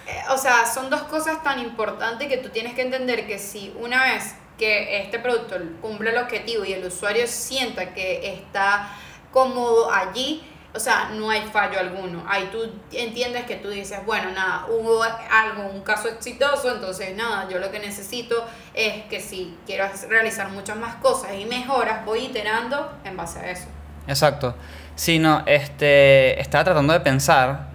Eh, O sea, son dos cosas tan importantes que tú tienes que entender que si una vez que este producto cumple el objetivo y el usuario sienta que está cómodo allí, o sea, no hay fallo alguno. Ahí tú entiendes que tú dices, bueno, nada, hubo algo, un caso exitoso, entonces nada, yo lo que necesito es que si quiero realizar muchas más cosas y mejoras, voy iterando en base a eso. Exacto. Sí, no, este, estaba tratando de pensar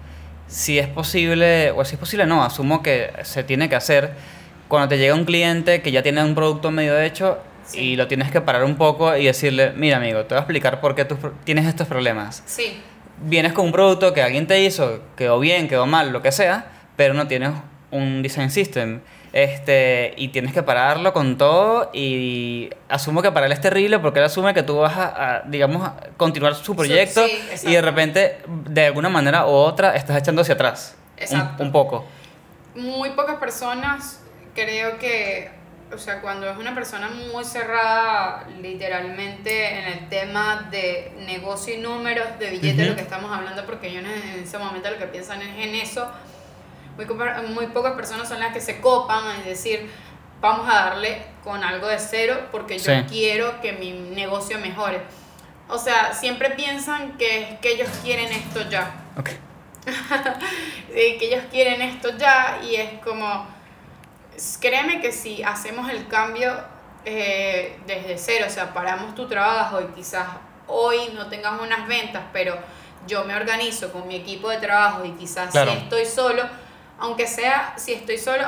si es posible, o si es posible no, asumo que se tiene que hacer cuando te llega un cliente que ya tiene un producto medio hecho Sí. y lo tienes que parar un poco y decirle, mira amigo, te voy a explicar por qué tú tienes estos problemas. Sí, Vienes con un producto que alguien te hizo, quedó bien, quedó mal, lo que sea, pero no tienes un design system. Este, y tienes que pararlo con todo y asumo que para él es terrible porque él asume que tú vas a, a, digamos, continuar su proyecto sí, exacto. y de repente, de alguna manera u otra, estás echando hacia atrás. Un- Exacto. Un, poco. muy pocas personas creo que, o sea, cuando es una persona muy cerrada literalmente en el tema de negocio y números, de billetes, Ujú. lo que estamos hablando, porque ellos en ese momento lo que piensan es en eso, muy, muy pocas personas son las que se copan a decir, vamos a darle con algo de cero porque yo Sí. quiero que mi negocio mejore. O sea, siempre piensan que, que ellos quieren esto ya. Ok. Sí, que ellos quieren esto ya y es como, créeme que si hacemos el cambio eh, desde cero, o sea, paramos tu trabajo y quizás hoy no tengas unas ventas, pero yo me organizo con mi equipo de trabajo y quizás Claro. si estoy solo, aunque sea si estoy solo,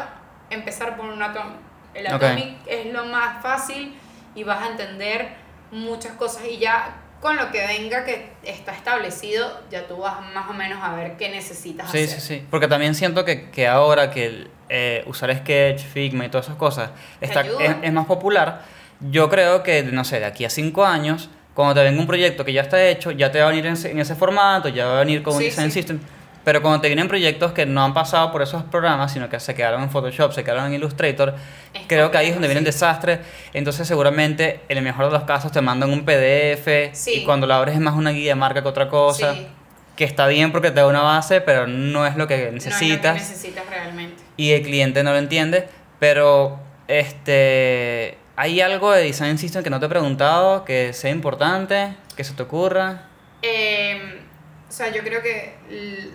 empezar por un Atomic. El. Atomic es lo más fácil y vas a entender muchas cosas y ya con lo que venga que está establecido, ya tú vas más o menos a ver qué necesitas Sí, hacer. sí, sí. Porque también siento que, que ahora que el, eh, usar Sketch, Figma y todas esas cosas está, es, es más popular, yo creo que, no sé, de aquí a cinco años, cuando te venga un proyecto que ya está hecho, ya te va a venir en, ese- en ese formato, ya va a venir con un Sí, design sí. system. Pero cuando te vienen proyectos que no han pasado por esos programas, sino que se quedaron en Photoshop, se quedaron en Illustrator, Es creo que ahí es donde viene el sí. desastre. Entonces seguramente, en el mejor de los casos, te mandan un PDF Sí. y cuando lo abres es más una guía de marca que otra cosa. Sí. Que está bien porque te da una base, pero no es lo que No es lo que necesitas. necesitas realmente. Y el cliente no lo entiende. Pero, este. ¿Hay algo de Design System que no te he preguntado que sea importante, que se te ocurra? Eh, o sea, yo creo que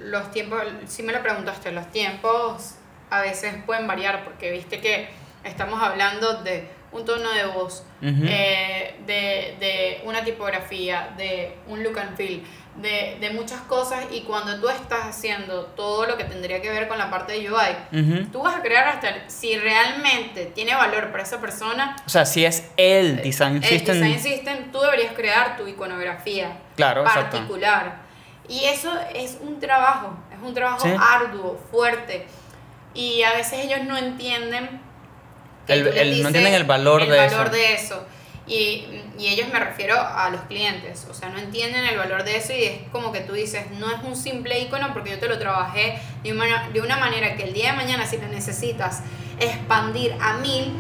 los tiempos, si me lo preguntaste, los tiempos a veces pueden variar porque viste que estamos hablando de un tono de voz, Ujú. eh, de, de una tipografía, de un look and feel, de, de muchas cosas y cuando tú estás haciendo todo lo que tendría que ver con la parte de UI, Ujú. tú vas a crear hasta si realmente tiene valor para esa persona, O sea, si es el Design el System. design system, tú deberías crear tu iconografía Claro, exacto. particular. Y eso es un trabajo, es un trabajo Sí. arduo, fuerte. Y a veces ellos no entienden. El- el- no entienden el valor el de valor eso. de eso. Y, y ellos me refiero a los clientes, o sea, no entienden el valor de eso y es como que tú dices, no es un simple icono porque yo te lo trabajé de una, de una manera que el día de mañana si lo necesitas expandir a mil,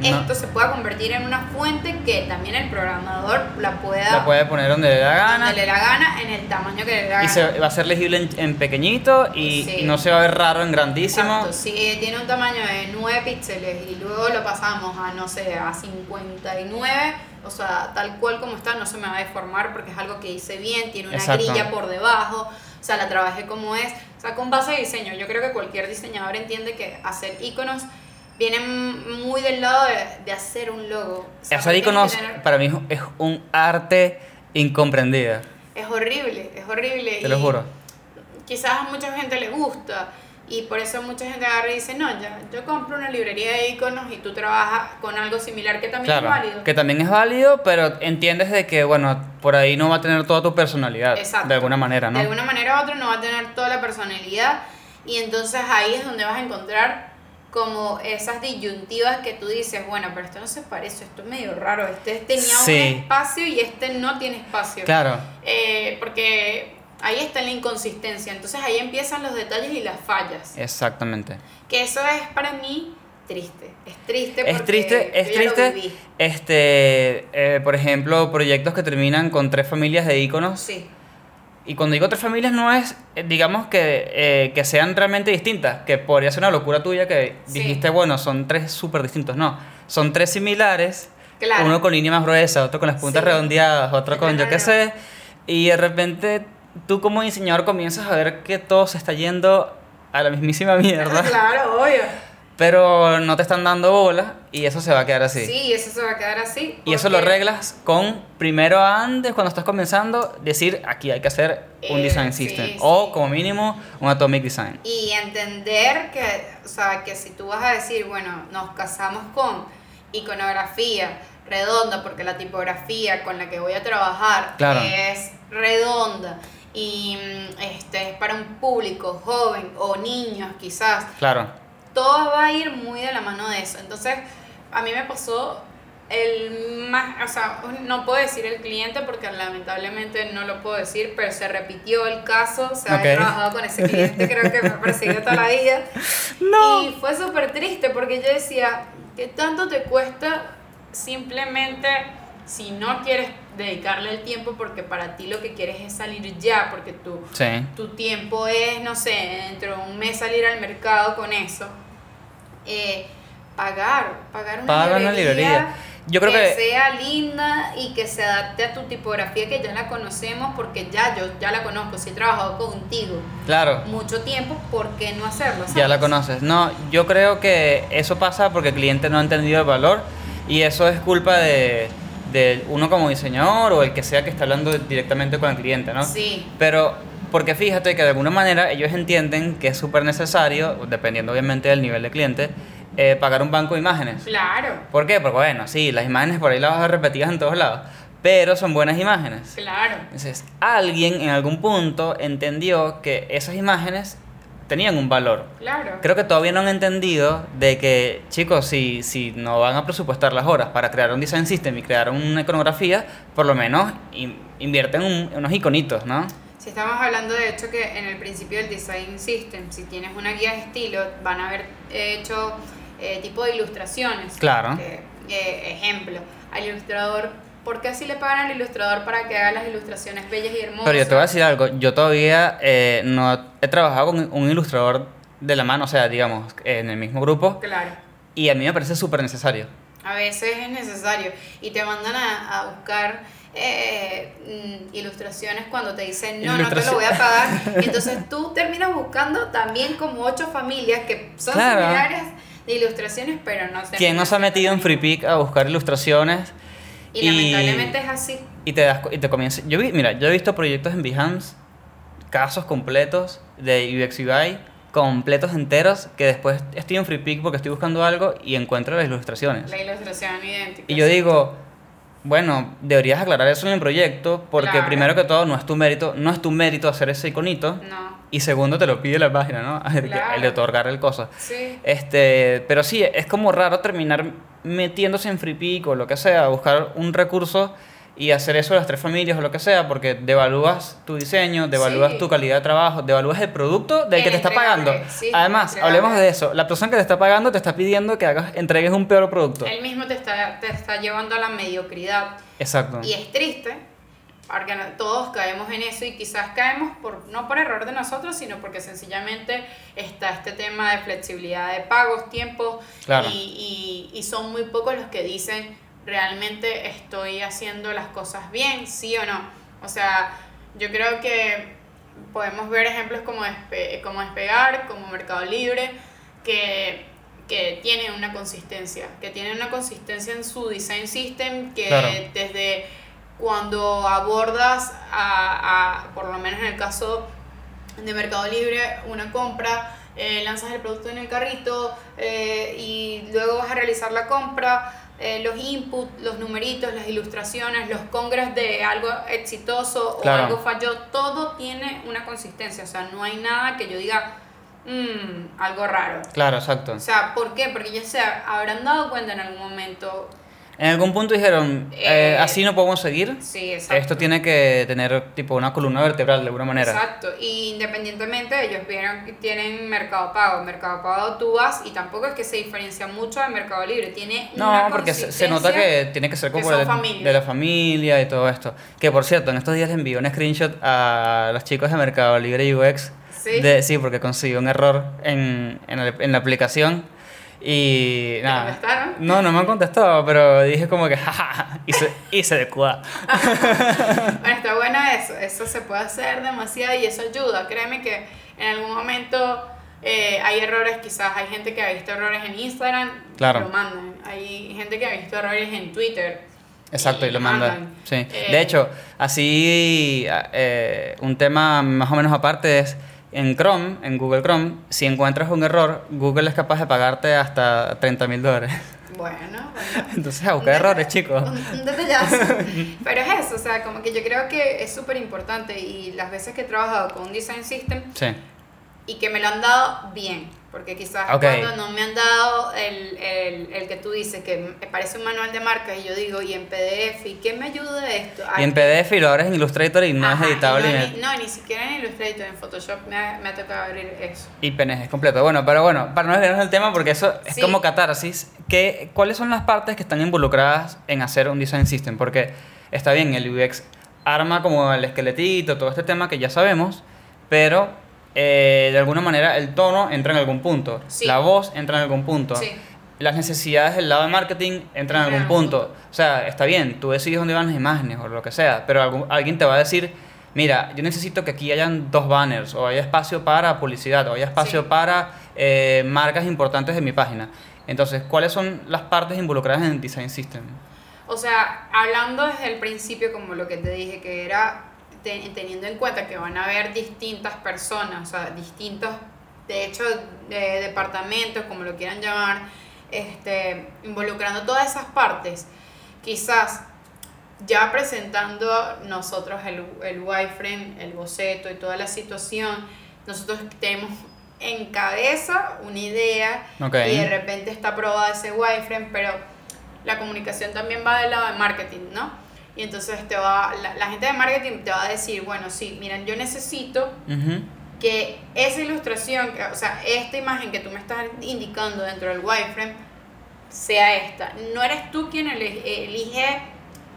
No. esto se pueda convertir en una fuente que también el programador la pueda La puede poner donde le da gana. donde le da gana en el tamaño que le da Y gana. se, va a ser legible en, en pequeñito y, Sí. y no se va a ver raro en grandísimo. Exacto, si tiene un tamaño de 9 píxeles y luego lo pasamos a, no sé, a 59, o sea, tal cual como está, no se me va a deformar porque es algo que hice bien, tiene una Exacto. grilla por debajo, o sea, la trabajé como es, o sea, con base de diseño. Yo creo que cualquier diseñador entiende que hacer iconos viene muy del lado de, de hacer un logo. O sea, Hacer iconos tener- para mí es un arte incomprendido. Es horrible, es horrible. Te lo y juro. Quizás a mucha gente le gusta y por eso mucha gente agarra y dice, no, ya, yo compro una librería de iconos y tú trabajas con algo similar que también Claro, es válido. que también es válido, pero entiendes de que, bueno, por ahí no va a tener toda tu personalidad. Exacto. De alguna manera, ¿no? De alguna manera u otra no va a tener toda la personalidad y entonces ahí es donde vas a encontrar como esas disyuntivas que tú dices, bueno, pero esto no se parece, esto es medio raro, este tenía Sí. un espacio y este no tiene espacio. Claro. Eh, porque Ahí está la inconsistencia. Entonces ahí empiezan los detalles y las fallas. Exactamente. Que eso es para mí triste. Es triste porque Es triste, es triste. Este, eh, por ejemplo, proyectos que terminan con tres familias de íconos. Sí. Y cuando digo tres familias no es, eh, digamos, que, eh, que sean realmente distintas, que podría ser una locura tuya que Sí. dijiste, bueno, son tres súper distintos. No, son tres similares, Claro. uno con línea más gruesa, otro con las puntas Sí. redondeadas, otro con yo qué Claro. sé, y de repente tú como diseñador comienzas a ver que todo se está yendo a la mismísima mierda, Claro, obvio. pero no te están dando bola y eso se va a quedar así. Sí, eso se va a quedar así. Y eso lo arreglas con, primero antes, cuando estás comenzando, decir, aquí hay que hacer un Eh, design system. sí. O como mínimo, un atomic design. Y entender que, o sea, que si tú vas a decir, bueno, nos casamos con iconografía redonda, porque la tipografía con la que voy a trabajar Claro. es redonda y mm, este es para un público joven o niños quizás, Claro. todo va a ir muy de la mano de eso. Entonces, a mí me pasó el más, o sea, no puedo decir el cliente porque lamentablemente no lo puedo decir, pero se repitió el caso, o sea, he trabajado con ese cliente, creo que me ha perseguido toda la vida. No. Y fue súper triste porque yo decía, ¿qué tanto te cuesta simplemente si no quieres dedicarle el tiempo porque para ti lo que quieres es salir ya, porque Sí. tu tiempo es, no sé, dentro de un mes salir al mercado con eso, eh, pagar, pagar una Paga una librería, librería. Yo creo que- sea linda y que se adapte a tu tipografía que ya la conocemos porque ya yo ya la conozco, si he trabajado contigo Claro. mucho tiempo, ¿por qué no hacerlo? Ya la sabes? conoces. No, yo creo que eso pasa porque el cliente no ha entendido el valor y eso es culpa de, de uno como diseñador o el que sea que está hablando directamente con el cliente, ¿no? Sí, Pero, porque fíjate que de alguna manera ellos entienden que es súper necesario, dependiendo obviamente del nivel de cliente, eh, pagar un banco de imágenes. claro, ¿Por qué? Porque bueno, sí, las imágenes por ahí las vas a repetidas en todos lados, pero son buenas imágenes. claro. Entonces, alguien en algún punto entendió que esas imágenes tenían un valor. Claro. Creo que todavía no han entendido de que, chicos, si, si no van a presupuestar las horas para crear un design system y crear una iconografía, por lo menos in- invierten un- unos iconitos, ¿no? Si estamos hablando de hecho que en el principio del design system, si tienes una guía de estilo, van a haber hecho eh, tipo de ilustraciones. Claro. Que, eh, ejemplo, al ilustrador, ¿por qué así le pagan al ilustrador para que haga las ilustraciones bellas y hermosas? Pero yo te voy a decir algo, yo todavía eh, no he trabajado con un ilustrador de la mano, o sea, digamos, en el mismo grupo, Claro. y a mí me parece súper necesario. A veces es necesario y te mandan a, a buscar eh, mm, ilustraciones cuando te dicen no, no te lo voy a pagar. Entonces tú terminas buscando también como ocho familias que son Claro. similares de ilustraciones, pero no se ¿Quién no se ha metido en FreePic a buscar ilustraciones? Y lamentablemente es así. y te das y te comienza yo vi mira yo he visto proyectos en Behance casos completos de UX UI completos enteros que después estoy en FreePic porque estoy buscando algo y encuentro las ilustraciones La ilustración idéntica. y yo sí. digo bueno deberías aclarar eso en el proyecto porque Claro. primero que todo no es tu mérito no es tu mérito hacer ese iconito No. Y segundo te lo pide la página no Claro. el de otorgar el cosa Sí. este, pero sí, es como raro terminar metiéndose en FreePic o lo que sea, buscar un recurso y hacer eso de las tres familias o lo que sea, porque devalúas tu diseño, devalúas Sí. tu calidad de trabajo, devalúas el producto del El que te está pagando. sí, Además, hablemos de eso. La persona que te está pagando te está pidiendo que hagas, entregues un peor producto. Él mismo te está, te está llevando a la mediocridad. Exacto. Y es triste, porque todos caemos en eso y quizás caemos por, no por error de nosotros, sino porque sencillamente está este tema de flexibilidad de pagos, tiempos, Claro. y, y, y son muy pocos los que dicen realmente estoy haciendo las cosas bien, sí o no. O sea, yo creo que podemos ver ejemplos como, Despe- como Despegar, como Mercado Libre, que, que tienen una consistencia, que tienen una consistencia en su design system, que Claro. desde cuando abordas, a, a, por lo menos en el caso de Mercado Libre, una compra, eh, lanzas el producto en el carrito eh, y luego vas a realizar la compra, eh, los inputs, los numeritos, las ilustraciones, los congres de algo exitoso Claro. o algo falló, todo tiene una consistencia, o sea, no hay nada que yo diga, "Mm, algo raro. Claro, exacto. O sea, ¿por qué? Porque ya se habrán dado cuenta en algún momento En algún punto dijeron, eh, Eh, así no podemos seguir. Sí, exacto. Esto tiene que tener tipo una columna vertebral de alguna manera. Exacto, y independientemente ellos vieron que tienen Mercado Pago. Mercado Pago tú vas y tampoco es que se diferencia mucho de Mercado Libre. Tiene No, una porque se, se nota que tiene que ser que como son de, de la familia y todo esto. Que por cierto, en estos días les envié un screenshot a los chicos de Mercado Libre UX. ¿Sí? De, sí, porque consiguió un error en, en, el- en la aplicación. Y ¿Te nada. contestaron? No, no me han contestado, pero dije como que jaja, hice, hice de cuá. Bueno, está buena eso. Eso se puede hacer demasiado y eso ayuda. Créeme que en algún momento eh, hay errores, quizás hay gente que ha visto errores en Instagram, Claro. lo mandan. Hay gente que ha visto errores en Twitter. Exacto, y lo manda. mandan. Sí. Eh, De hecho, así eh, un tema más o menos aparte es en Chrome, en Google Chrome, si encuentras un error, Google es capaz de pagarte hasta 30 mil dólares. Bueno, bueno. Entonces, a buscar errores, chicos. Un, un detallazo. Pero es eso, o sea, como que yo creo que es súper importante y las veces que he trabajado con un design system Sí. y que me lo han dado bien, porque quizás Ok. cuando no me han dado el, el, el que tú dices que me parece un manual de marca y yo digo, y en PDF, ¿y qué me ayuda esto? Y en PDF y lo abres en Illustrator y no Ajá, es editable. No, ni- no, ni siquiera en Illustrator, en Photoshop me ha, me ha tocado abrir eso. Y PNG completo. Bueno, pero bueno, para no desviarnos del tema, porque eso es Sí. como catarsis, ¿qué, ¿cuáles son las partes que están involucradas en hacer un design system? Porque está bien, el UX arma como el esqueletito, todo este tema que ya sabemos, pero eh, de alguna manera el tono entra en algún punto, Sí. la voz entra en algún punto. Sí. Las necesidades del lado de marketing entran en algún punto. O sea, está bien, tú decides dónde van las imágenes o lo que sea, pero algún- alguien te va a decir, mira, yo necesito que aquí hayan dos banners, o haya espacio para publicidad, o haya espacio Sí. para eh, marcas importantes de mi página. Entonces, ¿cuáles son las partes involucradas en el Design System? O sea, hablando desde el principio, como lo que te dije, que era teniendo en cuenta que van a haber distintas personas, o sea, distintos, de hecho, de departamentos, como lo quieran llamar, este, involucrando todas esas partes, quizás ya presentando nosotros el, el wireframe, el boceto y toda la situación, nosotros tenemos en cabeza una idea Ok. y de repente está aprobado ese wireframe, pero la comunicación también va del lado de marketing, ¿no? Y entonces te va, la, la gente de marketing te va a decir, bueno, sí, miren, yo necesito Ujú. que esa ilustración, o sea, esta imagen que tú me estás indicando dentro del wireframe sea esta. No eres tú quien elige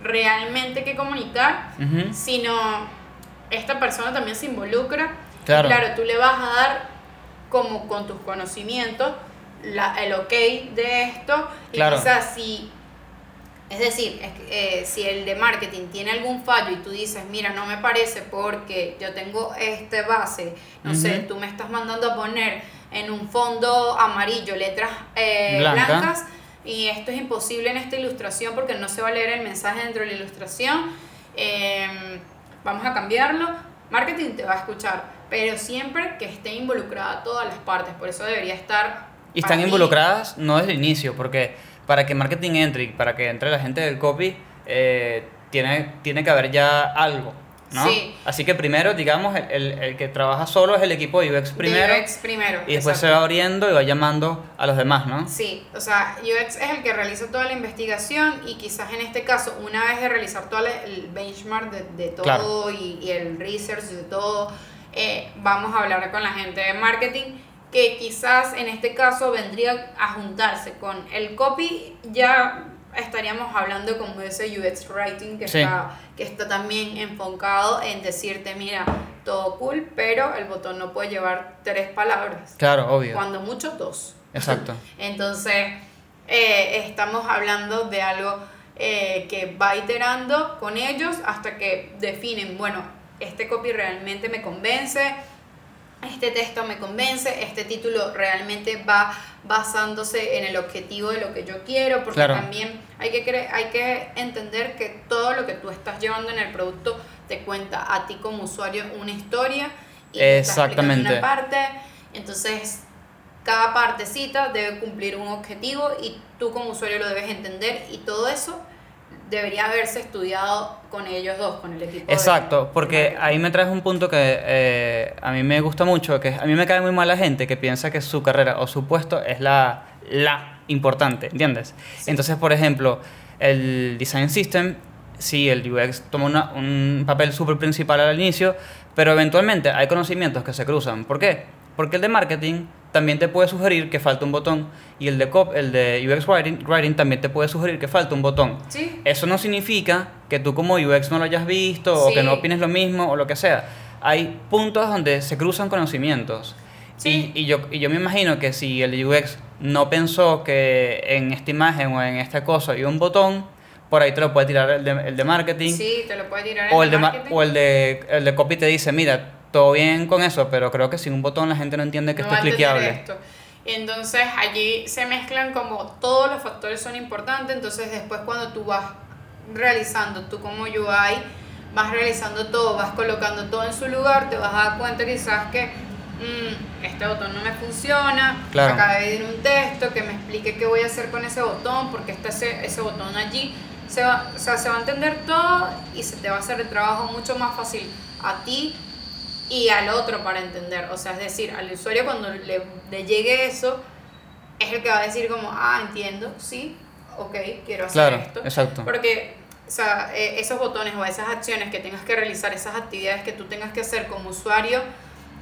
realmente qué comunicar, Ujú. sino esta persona también se involucra. Claro. claro, tú le vas a dar como con tus conocimientos la, el ok de esto y Claro. quizás si es decir, es que, eh, si el de marketing tiene algún fallo y tú dices, mira, no me parece porque yo tengo este base, no sé, tú me estás mandando a poner en un fondo amarillo letras eh, Blanca. blancas y esto es imposible en esta ilustración porque no se va a leer el mensaje dentro de la ilustración, em, vamos a cambiarlo, marketing te va a escuchar, pero siempre que esté involucrada todas las partes, por eso debería estar... Y están mí, involucradas no desde el inicio, porque para que marketing entre y para que entre la gente del copy, eh, tiene, tiene que haber ya algo, ¿no? Sí. Así que primero, digamos, el, el- que trabaja solo es el equipo de UX de primero, UX primero. y después se exacto. va abriendo y va llamando a los demás, ¿no? Sí, o sea, UX es el que realiza toda la investigación y quizás en este caso, una vez de realizar todo el benchmark de, de todo Claro. y, y el research de todo, eh, vamos a hablar con la gente de marketing que quizás en este caso vendría a juntarse con el copy, ya estaríamos hablando como ese UX writing que, Sí. está, que está también enfocado en decirte, mira, todo cool, pero el botón no puede llevar tres palabras, Claro, obvio. cuando mucho dos. Exacto. Entonces, eh, estamos hablando de algo eh, que va iterando con ellos hasta que definen, bueno, este copy realmente me convence, este texto me convence, este título realmente va basándose en el objetivo de lo que yo quiero, porque Claro. también hay que, cre- hay que entender que todo lo que tú estás llevando en el producto te cuenta a ti como usuario una historia y te está Exactamente. una parte, entonces cada partecita debe cumplir un objetivo y tú como usuario lo debes entender y todo eso debería haberse estudiado con ellos dos, con el equipo. Exacto, de porque ahí me traes un punto que eh, a mí me gusta mucho, que a mí me cae muy mal la gente que piensa que su carrera o su puesto es la, la importante, ¿entiendes? Sí. Entonces, por ejemplo, el design system, sí, el UX toma una- un papel súper principal al inicio, pero eventualmente hay conocimientos que se cruzan. ¿Por qué? Porque el de marketing también te puede sugerir que falta un botón y el de, cop- el de UX writing, writing también te puede sugerir que falta un botón. Sí. Eso no significa que tú como UX no lo hayas visto o que no Sí. opines lo mismo o lo que sea. Hay puntos donde se cruzan conocimientos. Sí. Y, y yo, y yo me imagino que si el UX no pensó que en esta imagen o en esta cosa hay un botón, por ahí te lo puede tirar el de, el de marketing. Sí, te lo puede tirar o, en el de, ma- marketing. o el de el de copy te dice, mira, todo bien con eso, pero creo que sin un botón la gente no entiende que no esto es cliqueable. esto. Entonces allí se mezclan como todos los factores son importantes, entonces después cuando tú vas realizando, tú como UI, vas realizando todo, vas colocando todo en su lugar, te vas a dar cuenta quizás que "Mm, este botón no me funciona, Claro. acabé de ir un texto que me explique qué voy a hacer con ese botón, porque está ese, ese botón allí. Se va, o sea, se va a entender todo y se te va a hacer el trabajo mucho más fácil a ti y al otro para entender. O sea, es decir, al usuario cuando le, le llegue eso, es el que va a decir como, ah, entiendo, sí, ok, quiero hacer Claro, esto. exacto. Porque, o sea, eh, esos botones o esas acciones que tengas que realizar, esas actividades que tú tengas que hacer como usuario,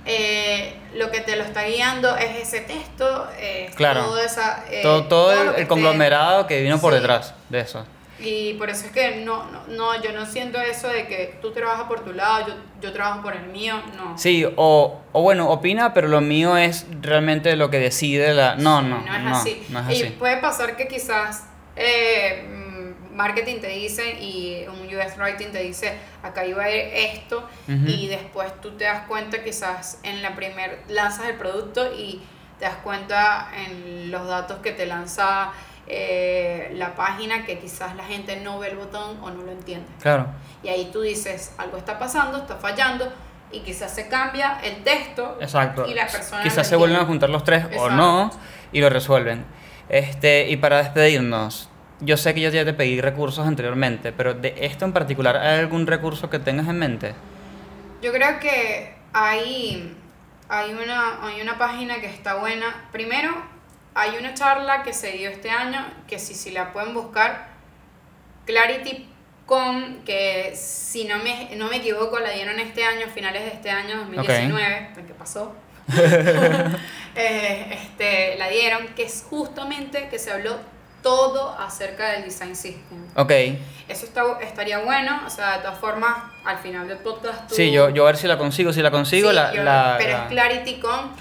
eh, lo que te lo está guiando es ese texto, eh, Claro. todo, esa, eh, todo todo lo el, el conglomerado que vino por Sí. detrás de eso. Y por eso es que no, no, no, yo no siento eso de que tú trabajas por tu lado, yo, yo trabajo por el mío, no. Sí, o, o bueno, opina, pero lo mío es realmente lo que decide la... No, no, no es no, así. no es Y así. puede pasar que quizás eh, mm, marketing te dice y un US writing te dice, acá iba a ir esto, y después tú te das cuenta quizás en la primer, lanzas el producto y te das cuenta en los datos que te lanza eh, la página que quizás la gente no ve el botón o no lo entiende. Claro. Y ahí tú dices, algo está pasando, está fallando, y quizás se cambia el texto Exacto. y la persona... Quizás se vuelven a juntar los tres o no y lo resuelven. Este, y para despedirnos, yo sé que yo ya te pedí recursos anteriormente, pero de esto en particular, ¿hay algún recurso que tengas en mente? Yo creo que hay, hay, una, hay una página que está buena. Primero, hay una charla que se dio este año, que si, si la pueden buscar, Clarity.com, que si no me, no me equivoco, la dieron este año, finales de este año, 2019, el que pasó. Eh, este, la dieron, que es justamente que se habló todo acerca del design system. Ok. Eso está, estaría bueno, o sea, de todas formas, al final del podcast tú... Sí, yo, yo a ver si la consigo. Si la consigo, Sí, la, yo- la- pero la- es Clarity.com.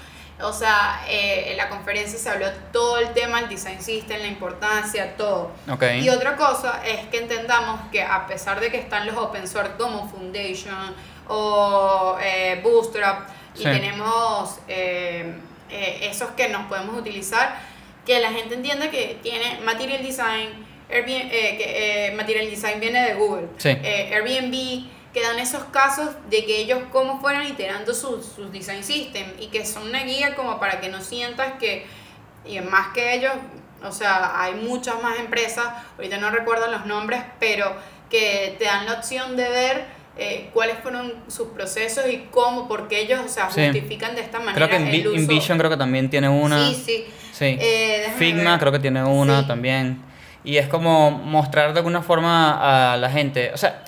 O sea, eh, en la conferencia se habló todo el tema del design system, la importancia, todo. Ok. Y otra cosa es que entendamos que a pesar de que están los open source como Foundation o eh, Bootstrap y tenemos eh, eh, esos que nos podemos utilizar, que la gente entienda que tiene Material Design, Airbnb, eh, que eh, Material Design viene de Google, Sí. Airbnb, que dan esos casos de que ellos cómo fueron iterando sus, sus design system y que son una guía como para que no sientas que, y más que ellos, o sea, hay muchas más empresas, ahorita no recuerdo los nombres, pero que te dan la opción de ver eh, cuáles fueron sus procesos y cómo, porque ellos, o sea, Sí. justifican de esta manera Creo que el Envi- uso. Envision creo que también tiene una. Sí, sí. Sí. Eh, Figma ver. creo que tiene una Sí. también. Y es como mostrar de alguna forma a la gente. O sea,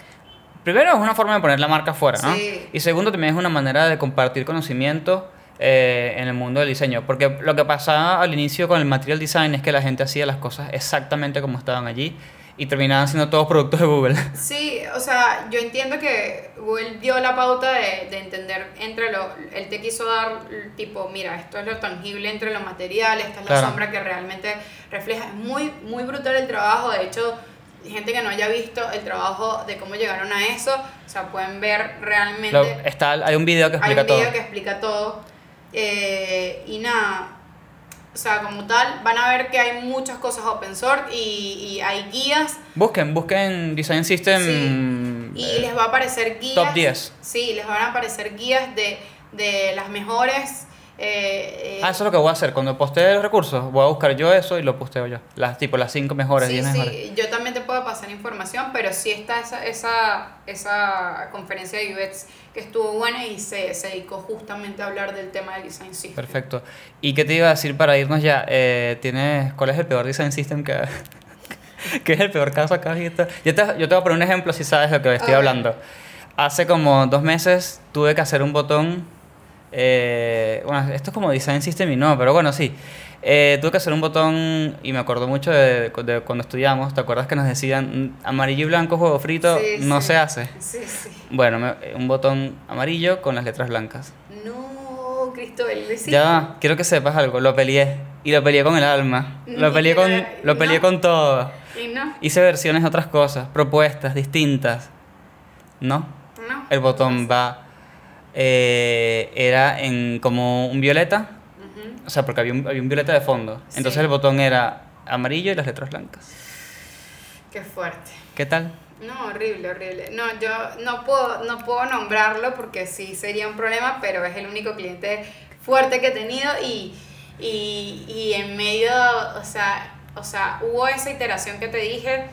primero es una forma de poner la marca afuera, ¿no? Sí. Y segundo también es una manera de compartir conocimiento eh, en el mundo del diseño. Porque lo que pasaba al inicio con el material design es que la gente hacía las cosas exactamente como estaban allí y terminaban siendo todos productos de Google. Sí, o sea, yo entiendo que Google dio la pauta de, de entender entre lo, él te quiso dar tipo, mira, esto es lo tangible entre los materiales, esta es Claro. la sombra que realmente refleja. Es muy, muy brutal el trabajo, de hecho, gente que no haya visto el trabajo de cómo llegaron a eso, o sea, pueden ver realmente... Lo- está, hay un video que Hay explica un video todo. que explica todo. eh, y nada, o sea, como tal, van a ver que hay muchas cosas open source y, y hay guías Busquen, busquen Design System. Sí. Y eh, les va a aparecer guías. top 10. Sí, les van a aparecer guías de, de las mejores. Eh, eh, Ah, eso es lo que voy a hacer. Cuando postee los recursos, voy a buscar yo eso y lo posteo yo. Las, tipo, las 5 mejores, sí, 10 sí, mejores. yo también te puedo pasar información, pero sí está esa, esa, esa conferencia de UX que estuvo buena y se, se dedicó justamente a hablar del tema del design system. Perfecto. ¿Y qué te iba a decir para irnos ya? Eh, ¿tienes, ¿Cuál es el peor Design System que, que es el peor caso acá. Yo te, yo te voy a poner un ejemplo si sabes de lo que estoy hablando. Hace como dos meses tuve que hacer un botón. Eh, bueno, esto es como Design System y no, pero bueno, sí. Eh, tuve que hacer un botón y me acuerdo mucho de, de cuando estudiamos. ¿Te acuerdas que nos decían "Mm, amarillo y blanco, juego frito? Sí, no sí. se hace. Sí, sí. Bueno, me- un botón amarillo con las letras blancas. No, Cristóbal, hiciste. Ya, quiero que sepas algo. Lo peleé. Y lo peleé con el alma. Lo peleé con, lo peleé no. con todo. Y no, Hice versiones de otras cosas, propuestas distintas. ¿No? no. El botón va. Eh, era en como un violeta. O sea, porque había un, había un violeta de fondo. Entonces el botón era amarillo y las letras blancas. Qué fuerte. ¿Qué tal? No, horrible, horrible. No, yo no puedo, no puedo nombrarlo porque sí sería un problema, pero es el único cliente fuerte que he tenido y, y, y en medio, o sea, o sea, hubo esa iteración que te dije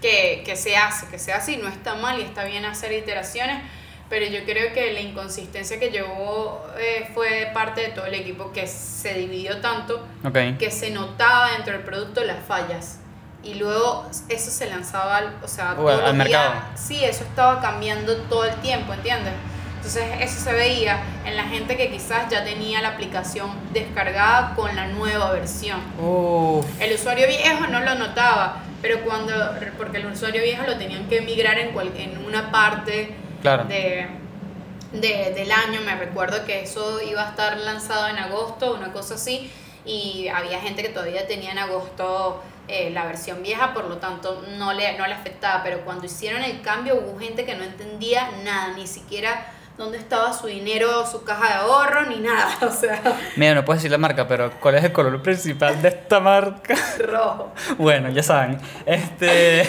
que, que se hace, que se hace y no está mal y está bien hacer iteraciones, pero yo creo que la inconsistencia que llevó eh, fue parte de todo el equipo que se dividió tanto Ok. que se notaba dentro del producto las fallas. Y luego eso se lanzaba al, o sea, todos al días. mercado. Sí, eso estaba cambiando todo el tiempo, ¿entiendes? Entonces eso se veía en la gente que quizás ya tenía la aplicación descargada con la nueva versión. Uf. El usuario viejo no lo notaba, pero cuando, porque el usuario viejo lo tenían que migrar en, cual- en una parte Claro. de, de- del año, me recuerdo que eso iba a estar lanzado en agosto, una cosa así, y había gente que todavía tenía en agosto eh, la versión vieja, por lo tanto no le, no le afectaba, pero cuando hicieron el cambio hubo gente que no entendía nada, ni siquiera dónde estaba su dinero, su caja de ahorro, ni nada, o sea, Mira, no puedo decir la marca, pero ¿cuál es el color principal de esta marca? rojo. Bueno, ya saben. Este.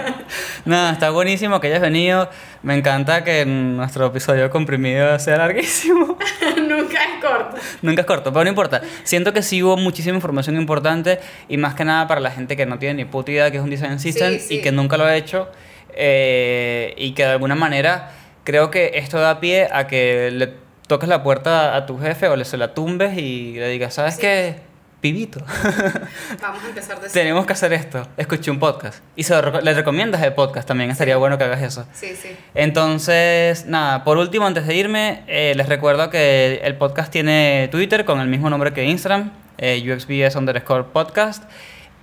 Nada, está buenísimo que hayas venido. Me encanta que nuestro episodio comprimido sea larguísimo. Nunca es corto. Nunca es corto, pero no importa. Siento que sí hubo muchísima información importante y más que nada para la gente que no tiene ni puta idea que es un design system sí. y que nunca lo ha hecho eh, y que de alguna manera creo que esto da pie a que le toques la puerta a tu jefe o le se la tumbes y le digas, ¿sabes Sí. qué? Pibito. Vamos a empezar de Tenemos que hacer esto. Escuché un podcast. Y se lo le recomiendas el podcast también. Estaría bueno que hagas eso. Sí, sí. Entonces, nada, por último, antes de irme, eh, les recuerdo que el podcast tiene Twitter con el mismo nombre que Instagram, eh, UXBS underscore podcast,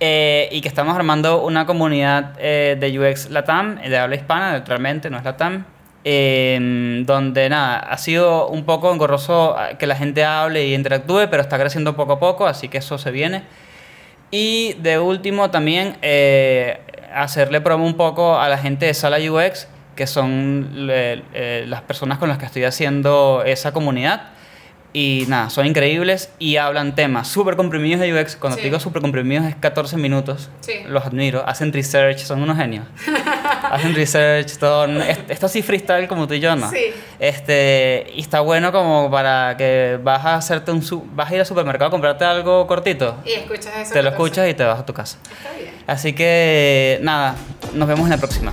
eh, y que estamos armando una comunidad eh, de UX Latam, de habla hispana, neutralmente, no es Latam, eh, donde nada, ha sido un poco engorroso eh, que la gente hable y interactúe, pero está creciendo poco a poco, así que eso se viene. Y de último también eh, hacerle promo un poco a la gente de Sala UX, que son eh, las personas con las que estoy haciendo esa comunidad. Y nada, son increíbles y hablan temas súper comprimidos de UX. Cuando Sí. te digo súper comprimidos es 14 minutos. Sí. Los admiro. Hacen research, son unos genios. Hacen research, todo. est- Esto sí freestyle como tú y yo, ¿no? Sí. Este, y está bueno como para que vas a hacerte un vas a ir al supermercado a comprarte algo cortito. Y escuchas eso. Te lo escuchas y te vas a tu casa. Está bien. Así que nada, nos vemos en la próxima.